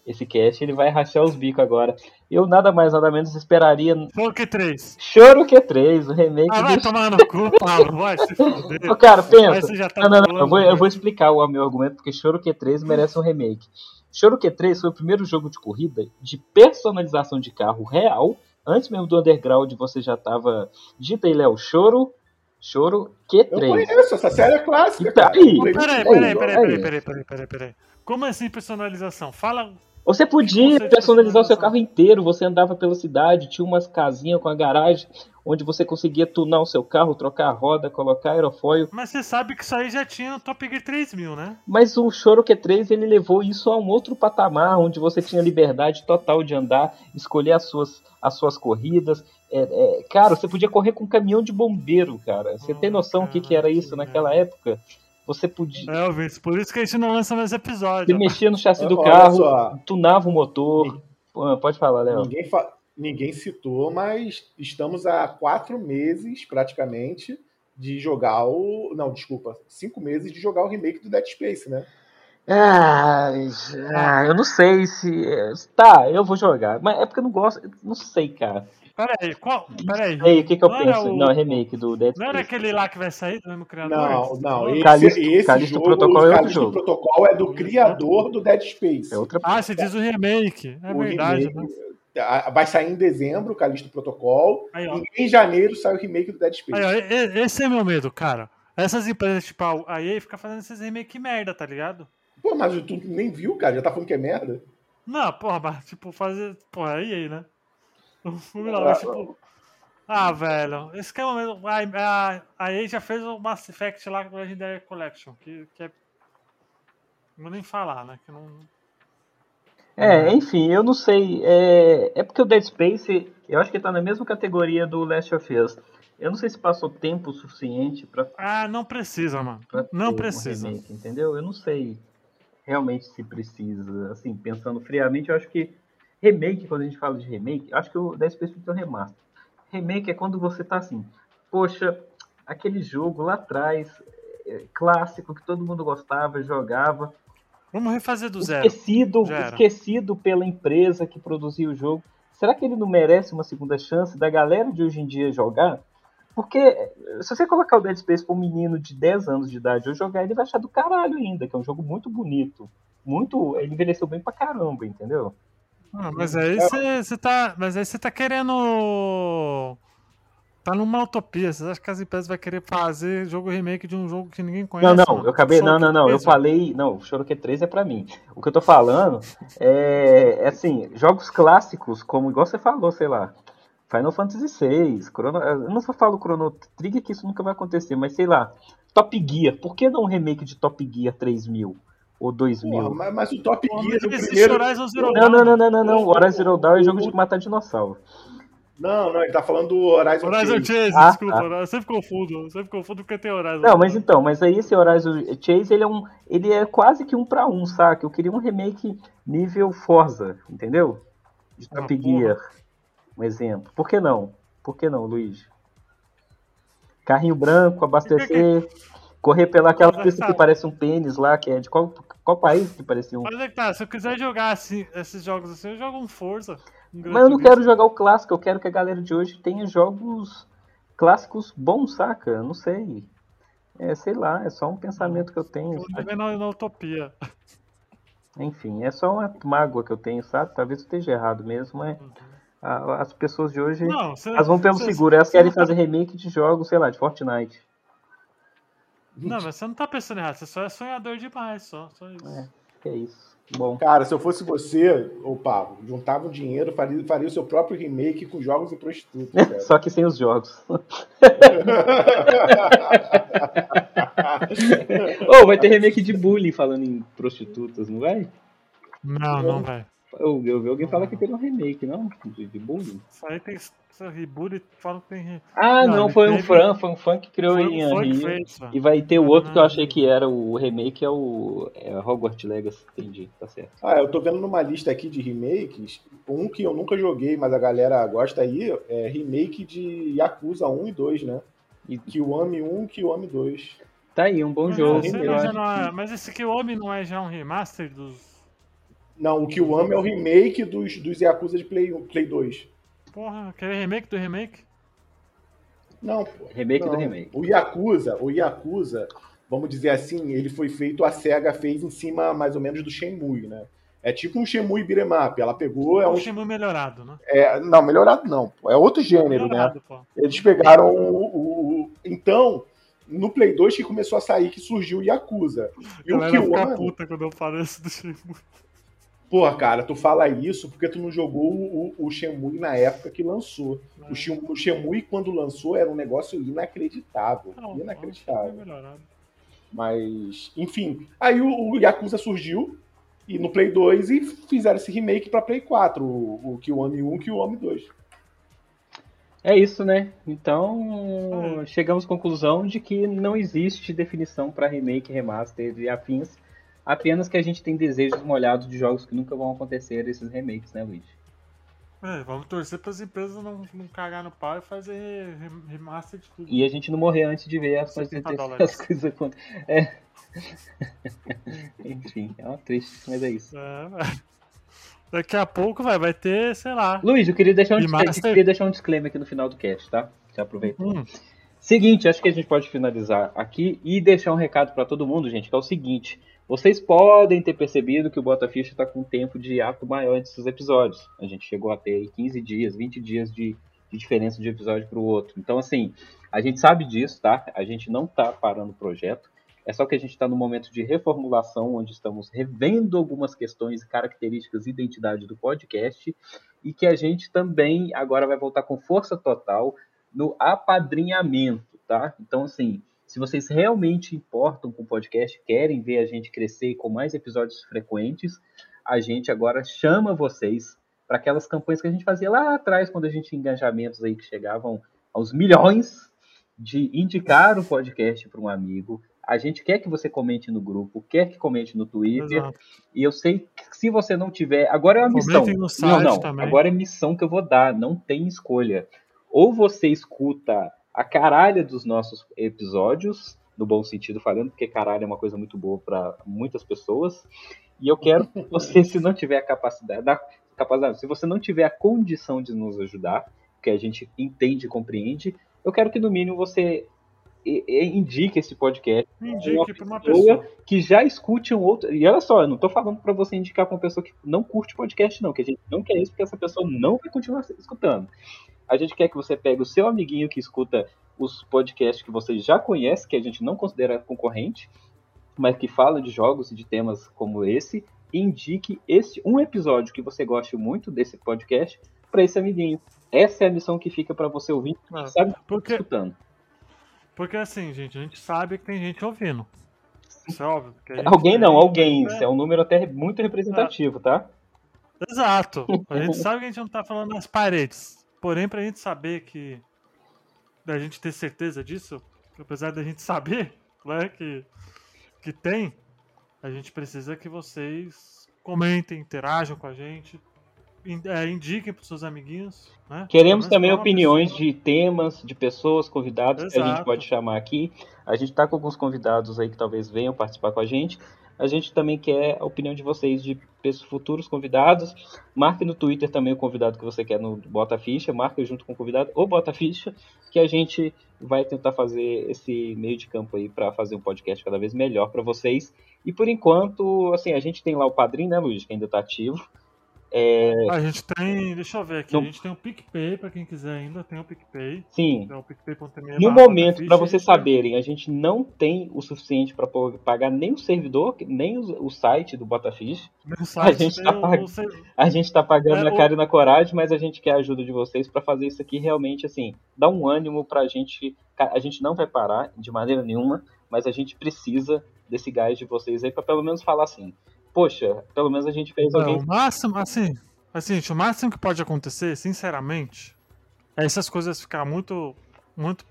A: esse cast, ele vai rachar os bicos agora. Eu nada mais, nada menos esperaria.
C: Choro que 3.
A: Choro que 3, o remake.
C: Ah, vai tomar no cu, Paulo, vai se
A: fuder. cara, pensa. Tá não, não, não, eu vou, eu vou explicar o meu argumento, porque Choro que 3 merece um remake. Choro que 3 foi o primeiro jogo de corrida de personalização de carro real Antes mesmo do Underground, você já tava. Digita aí, Léo, Choro. Choro Q3. Eu
B: conheço, essa série é clássica.
C: Tá aí. Peraí, peraí, peraí, peraí, peraí, peraí, peraí. Como assim personalização? Fala
A: você podia personalizar o seu carro inteiro, você andava pela cidade, tinha umas casinhas com a garagem onde você conseguia tunar o seu carro, trocar a roda, colocar aerofólio.
C: Mas você sabe que isso aí já tinha no Top Gear 3000, né?
A: Mas o Choro Q3 ele levou isso a um outro patamar, onde você tinha liberdade total de andar, escolher as suas, as suas corridas. É, é, cara, você podia correr com um caminhão de bombeiro, cara. Você oh, tem noção o que, que era isso naquela época? Você podia.
C: É, Elvis, por isso que a gente não lança mais episódios.
A: Você mexia no chassi do carro, tunava o motor. Pode falar, Léo.
B: Ninguém, fa... Ninguém citou, mas estamos há quatro meses, praticamente, de jogar o. Não, desculpa, cinco meses de jogar o remake do Dead Space, né?
A: Ah, ah, eu não sei se. Tá, eu vou jogar. Mas é porque eu não gosto. Não sei, cara.
C: Peraí, qual. Peraí.
A: Ei, o que, que eu
C: Não
A: penso?
C: o-
A: Não, é remake do Dead
C: Não era
A: Space.
C: aquele lá que vai sair do mesmo criador?
B: Não, não. Esse,
A: Calixto-
B: esse
A: Calixto
B: jogo,
A: Protocol é
B: o
A: outro jogo.
B: Protocol é do criador do Dead Space.
A: É outra.
C: Ah, você diz o remake. É
B: O
C: verdade,
B: remake,
C: né?
B: Ah, Vai sair em dezembro o Calixto Protocol.
C: Aí.
B: E em janeiro sai o remake do Dead Space.
C: Aí, esse é meu medo, cara. Essas empresas, tipo, a EA fica fazendo esses remake merda, tá ligado?
B: Pô, mas tu nem viu, cara? Já tá falando que é merda?
C: Não, porra, mas, tipo, fazer. Porra, é EA, né? O filme não,
B: Ah,
C: mas, tipo. Ah, velho. Esse que é o momento. A, a, a EA já fez o Mass Effect lá com o Legendary Collection, que, que é. Não vou nem falar, né? Que não.
A: É, enfim, eu não sei. É, é porque o Dead Space, eu acho que tá na mesma categoria do Last of Us. Eu não sei se passou tempo suficiente pra,
C: Ah, não precisa, mano. Não
A: um
C: precisa.
A: remake, entendeu? Eu não sei realmente se precisa. Assim, pensando friamente, eu acho que remake, quando a gente fala de remake, eu acho que o Dead Space ter um remaster. Remake é quando você tá assim, poxa, aquele jogo lá atrás, é, clássico, que todo mundo gostava, jogava,
C: Vamos refazer do zero.
A: esquecido,
C: era.
A: esquecido pela empresa que produziu o jogo. Será que ele não merece uma segunda chance da galera de hoje em dia jogar? Porque eh, se você colocar o Dead Space para um menino de 10 anos de idade hoje jogar, ele vai achar do caralho ainda, que é um jogo muito bonito. Muito. Ele envelheceu bem pra caramba, entendeu?
C: Ah, mas aí você tá. Mas aí você tá querendo. Tá numa utopia. Você acha que as empresas vão querer fazer jogo remake de um jogo que ninguém conhece?
A: Não, não, eu acabei. Não, não, não. Eu falei. Não, o Choroque 3 é pra mim. O que eu tô falando é, é assim, jogos clássicos, como igual você falou, sei lá. Final Fantasy VI, Chrono, eu não só falo Chrono Trigger que isso nunca vai acontecer, mas sei lá, Top Gear, por que não um remake de Top Gear 3000 ou 2000?
B: Porra, mas, mas o Top Gear, o primeiro...
C: Horizon Zero
A: Não, não, não, não, não, não. O Horizon Zero Dawn é jogo de matar dinossauro.
B: Não, não, ele tá falando do Horizon,
C: Horizon
B: Chase.
C: Chase,
A: Ah,
C: desculpa.
A: tá.
C: Eu sempre confundo. Eu sempre confundo porque tem Horizon.
A: Não, mas então, mas aí esse Horizon Chase, ele é um, ele é quase que um pra um, saca? Eu queria um remake nível Forza, entendeu? De
C: Ah,
A: Top
C: porra.
A: Gear, um exemplo. Por que não? Por que não, Luiz? Carrinho branco, abastecer, [laughs] correr pela aquela
C: Mas,
A: pista que
C: cara-
A: parece um pênis lá, que é de qual, qual país que parecia um...
C: Mas é que tá, se eu quiser jogar assim, esses jogos assim, eu jogo um Forza.
A: Mas eu não quero jogar o clássico, eu quero que a galera de hoje tenha jogos clássicos bons, saca? Eu Não sei. É, sei lá, é só um pensamento que eu tenho. Sabe?
C: na, na utopia.
A: Enfim, é só uma mágoa que eu tenho, sabe? Talvez eu esteja errado mesmo, mas a- as pessoas de hoje,
C: Não, cê,
A: elas vão pelo
C: cê-
A: seguro, elas querem
C: tá-
A: fazer remake de jogos, sei lá, de Fortnite.
C: Não, mas você não tá pensando errado, você só é sonhador demais, só, só isso.
A: É. Que é isso. Bom,
B: Cara, se eu fosse você, ô Pablo, juntava o dinheiro, faria, faria o seu próprio remake com jogos e prostitutas. [laughs] cara.
A: só que sem os jogos. [laughs] Ô, vai ter remake de bullying falando em prostitutas, não vai?
C: Não, não, velho.
A: Eu, eu vi alguém falar que teve um remake, não? De, de bullying.
C: Isso aí tem esse reboot e falam que tem.
A: Ah,
C: Não,
A: não, foi um
C: teve-
A: fã, foi um fã que criou
C: Foi
A: em
C: um fã que velho.
A: E vai ter o outro que eu
C: Ah.
A: achei que era o remake, é o é Hogwarts Legacy. Entendi, tá certo.
B: Ah, eu tô vendo numa lista aqui de remakes, um que eu nunca joguei, mas a galera gosta aí, é remake de Yakuza 1 e 2, né?
A: E-
B: Kiwami 1 Kiwami 2.
A: Tá aí, um bom
C: Mas,
A: jogo.
C: não é-
A: que-
C: mas esse aqui, o homem não é já um remaster dos.
B: Não, o Kiwami é o remake dos, dos Yakuza de Play, 1 Play 2.
C: Porra, aquele remake do remake?
B: Não, pô.
A: Remake
B: não.
A: do remake.
B: O Yakuza, o Yakuza, vamos dizer assim, ele foi feito, a SEGA fez em cima mais ou menos do Shenmue, né? É tipo um Shenmue beat'em up. Ela pegou, é
C: É
B: um...
C: um Shenmue melhorado, né?
B: é- não, melhorado não, pô. É outro gênero, né?
C: melhorado, pô.
B: Eles pegaram o, o- o- Então, no Play 2 que começou a sair, que surgiu o Yakuza. E o Kiwami...
C: puta quando eu falo isso do Shenmue.
B: Pô, cara, tu fala isso porque tu não jogou o, o Shenmue na época que lançou. O, Shen- o Shenmue, quando lançou, era um negócio inacreditável.
C: Não,
B: inacreditável.
C: não.
B: Mas, enfim. Aí o, o Yakuza surgiu e no Play 2 e fizeram esse remake pra Play 4, o, o Kiwami 1 e o Kiwami 2.
A: É isso, né? Então, chegamos à conclusão de que não existe definição para remake, remaster e afins. Apenas que a gente tem desejos molhados de jogos que nunca vão acontecer, esses remakes, né, Luiz?
C: É, vamos torcer para as empresas não, não cagar no pau e fazer rem- remaster de tudo.
A: E a gente não morrer antes de ver as coisas,
C: 60 [laughs]
A: as coisas acontecerem. É, [laughs] Enfim, é uma triste, mas é isso. É,
C: daqui a pouco vai, vai ter, sei lá.
A: Luiz, eu queria deixar um, disclaimer, eu queria deixar um disclaimer aqui no final do cast, tá? Já aproveita. Hum. Seguinte, acho que a gente pode finalizar aqui e deixar um recado para todo mundo, gente, que é o seguinte. Vocês podem ter percebido que o Bota Ficha está com um tempo de ato maior entre esses episódios. A gente chegou a ter 15 dias, 20 dias de, de diferença de episódio para o outro. Então, assim, a gente sabe disso, tá? A gente não está parando o projeto. É só que a gente está no momento de reformulação, onde estamos revendo algumas questões, características e identidade do podcast, e que a gente também agora vai voltar com força total no apadrinhamento, tá? Então, assim, se vocês realmente importam com o podcast, querem ver a gente crescer com mais episódios frequentes, a gente agora chama vocês para aquelas campanhas que a gente fazia lá atrás, quando a gente tinha engajamentos aí que chegavam aos milhões de indicar o podcast para um amigo. A gente quer que você comente no grupo, quer que comente no Twitter. Exato. E eu sei que se você não tiver. Agora é uma missão. não, não. Também. Agora é missão que eu vou dar. Não tem escolha. Ou você escuta a caralho dos nossos episódios, no bom sentido falando, porque caralho é uma coisa muito boa para muitas pessoas. E eu quero que [laughs] você, se não tiver a capacidade, da, capacidade, se você não tiver a condição de nos ajudar, que a gente entende e compreende, eu quero que no mínimo você indique esse podcast
C: indique para uma pessoa
A: que já escute um outro. E olha só, eu não estou falando para você indicar para uma pessoa que não curte podcast, não, que a gente não quer isso, porque essa pessoa não vai continuar escutando. A gente quer que você pegue o seu amiguinho que escuta os podcasts que você já conhece, que a gente não considera concorrente, mas que fala de jogos e de temas como esse, e indique esse um episódio que você goste muito desse podcast para esse amiguinho. Essa é a missão que fica para você ouvir, ah, sabe?
C: Porque,
A: escutando.
C: Porque assim, gente, a gente sabe que tem gente ouvindo. Isso é óbvio.
A: Alguém não, alguém. Isso é um número até muito representativo, tá?
C: Exato. A gente [laughs] sabe que a gente não tá falando nas paredes. Porém, para a gente saber que. Da gente ter certeza disso, apesar da gente [laughs] saber né, que, que tem, a gente precisa que vocês comentem, interajam com a gente, é, indiquem para seus amiguinhos. Né?
A: Queremos também opiniões pessoa. de temas, de pessoas, convidados Exato. que a gente pode chamar aqui. A gente está com alguns convidados aí que talvez venham participar com a gente. A gente também quer a opinião de vocês de futuros convidados. Marque no Twitter também o convidado que você quer no Bota Ficha, marque junto com o convidado ou Bota Ficha, que a gente vai tentar fazer esse meio de campo aí para fazer um podcast cada vez melhor para vocês. E por enquanto, assim, a gente tem lá o padrinho, né, Luiz, que ainda está ativo.
C: É... A gente tem, deixa eu ver aqui, a gente tem o PicPay, para quem quiser ainda, tem o PicPay.
A: Sim. Então, o no momento, para vocês saberem, a gente não tem o suficiente para pagar nem o servidor, nem o, o site do Botafish. [laughs] A gente está pag... tá pagando é, na cara o... e na coragem, mas a gente quer a ajuda de vocês para fazer isso aqui realmente, assim, dar um ânimo para a gente. A gente não vai parar de maneira nenhuma, mas a gente precisa desse gás de vocês aí para pelo menos falar assim poxa, pelo menos a gente fez alguém.
C: o máximo, assim, assim, o máximo que pode acontecer, sinceramente, é essas coisas ficar muito, muito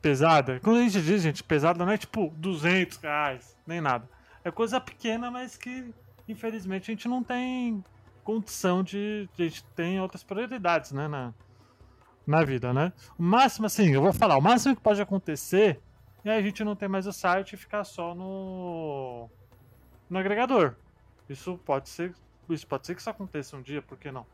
C: pesada. Quando a gente diz, gente, pesada não é tipo 200 reais, nem nada. É coisa pequena, mas que infelizmente a gente não tem condição de. A gente tem outras prioridades, né? Na, na vida, né? O máximo, assim, eu vou falar, o máximo que pode acontecer é a gente não ter mais o site e ficar só no no agregador. Isso pode ser, isso pode ser que isso aconteça um dia, por que não?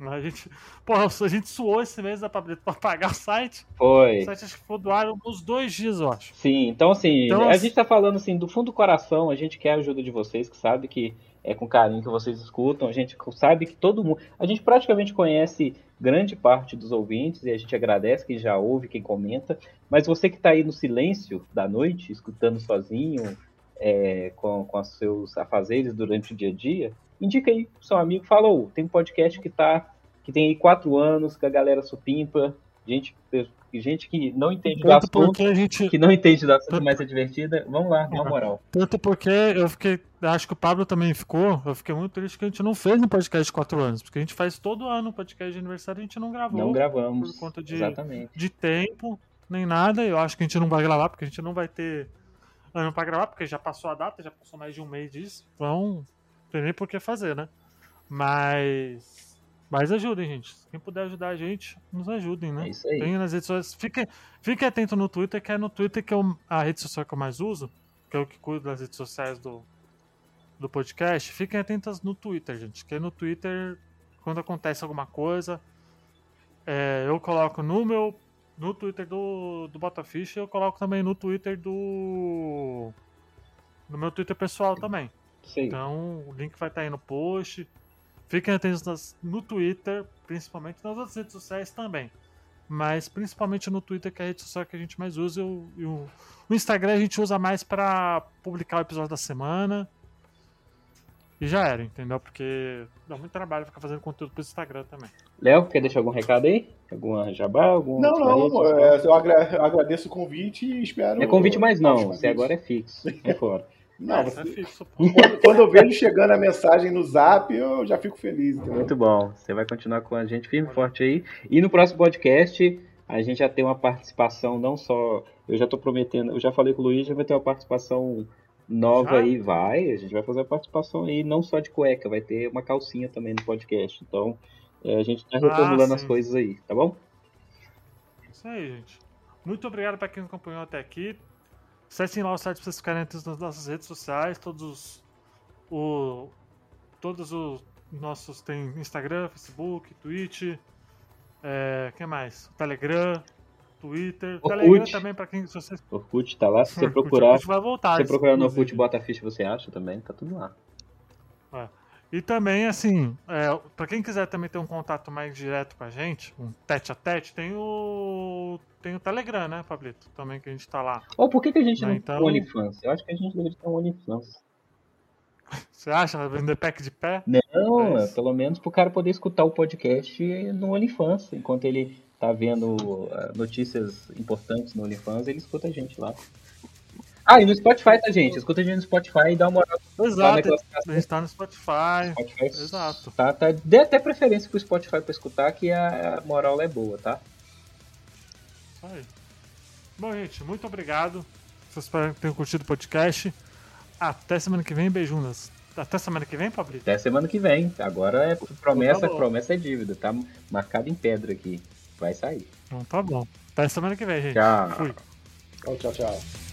C: A gente, [laughs] a gente suou esse mês da Pablito pra pagar o site.
A: Foi.
C: O site acho que foi doado uns dois dias, eu acho.
A: Sim, então assim, então, a gente tá falando assim, do fundo do coração, a gente quer a ajuda de vocês, que sabe que é com carinho que vocês escutam, a gente sabe que todo mundo. A gente praticamente conhece grande parte dos ouvintes e a gente agradece quem já ouve, quem comenta. Mas você que tá aí no silêncio da noite, escutando sozinho, é, com, com os seus afazeres durante o dia a dia, indica aí pro seu amigo, fala, oh, tem um podcast que tá, que tem aí quatro anos, que a galera supimpa, gente, gente que não entende
C: do assunto, gente...
A: que não entende da assunto, mas é divertida, vamos lá, uma moral.
C: Tanto porque eu fiquei, acho que o Pablo também ficou, eu fiquei muito triste que a gente não fez um podcast de quatro anos, porque a gente faz todo ano um podcast de aniversário e a gente não gravou.
A: Não gravamos,
C: por conta de, exatamente. de tempo, nem nada, eu acho que a gente não vai gravar, porque a gente não vai ter ano pra gravar, porque já passou a data, já passou mais de um mês disso. Então, não tem nem por que fazer, né? Mas. Mas ajudem, gente. Quem puder ajudar a gente, nos ajudem, né?
A: É isso aí.
C: Tem nas redes sociais. Fique, fique atento no Twitter, que é no Twitter que é a rede social que eu mais uso. que é o que cuida das redes sociais do, do podcast, fiquem atentas no Twitter, gente. Que no Twitter, quando acontece alguma coisa, é, eu coloco no meu. No Twitter do, do Botafish, eu coloco também no Twitter do. No meu Twitter pessoal também.
A: Sim.
C: Então, o link vai estar aí no post. Fiquem atentos nas, no Twitter, principalmente nas outras redes sociais também. Mas principalmente no Twitter, que é a rede social que a gente mais usa. E o, e o, o Instagram a gente usa mais para publicar o episódio da semana. E já era, entendeu? Porque dá muito trabalho ficar fazendo conteúdo pro Instagram também.
A: Léo, quer deixar algum recado aí? Alguma jabá? Algum
B: não, não. É, eu agradeço o convite e espero.
A: É convite mais não. Você agora é fixo. É fora. [laughs]
B: Não, é, você... é fixo, quando, quando, eu vejo chegando a mensagem no zap, eu já fico feliz. Entendeu?
A: Muito bom. Você vai continuar com a gente firme e forte aí. E no próximo podcast, a gente já tem uma participação, não só. Eu já estou prometendo, eu já falei com o Luiz, já vai ter uma participação nova aí, vai. A gente vai fazer a participação aí, não só de cueca, vai ter uma calcinha também no podcast. Então, é, a gente tá reformulando ah, as coisas aí, tá bom?
C: Isso aí, gente. Muito obrigado para quem acompanhou até aqui. Acessem lá o site para vocês ficarem atentos nas nossas redes sociais. Todos os, o, todos os nossos tem Instagram, Facebook, Twitch. É, que mais? Telegram. Twitter, Orkut. Telegram também para quem se você
A: Orkut tá lá, se você procurar. Orkut vai voltar. Se você procurar no Orkut bota ficha, você acha também, tá tudo lá.
C: É. E também, assim, é, para quem quiser também ter um contato mais direto com a gente, um tete a tete, tem o. Tem o Telegram, né, Pablito? Também que a gente tá lá.
A: Ou por que, que a gente não então... tem OnlyFans? Eu acho que a gente deveria ter um OnlyFans. [laughs]
C: Você acha? Vender pack de pé?
A: Não, é pelo menos pro cara poder escutar o podcast no OnlyFans, enquanto ele tá vendo uh, notícias importantes no OnlyFans, ele escuta a gente lá. Ah, e no Spotify, tá, gente? Escuta a gente no Spotify e dá uma moral.
C: Exato, a gente tá no Spotify. Spotify Exato.
A: Tá, tá, dê até preferência pro Spotify pra escutar, que a, moral é boa, tá?
C: Isso aí. Bom, gente, muito obrigado. Espero que tenham curtido o podcast. Até semana que vem, beijunas. Até semana que vem, Pablito?
A: Até semana que vem. Agora é promessa, tá promessa é dívida. Tá marcado em pedra aqui vai sair.
C: Então tá bom. Até semana que vem, gente.
A: Tchau.
C: Fui.
B: Tchau, tchau, tchau.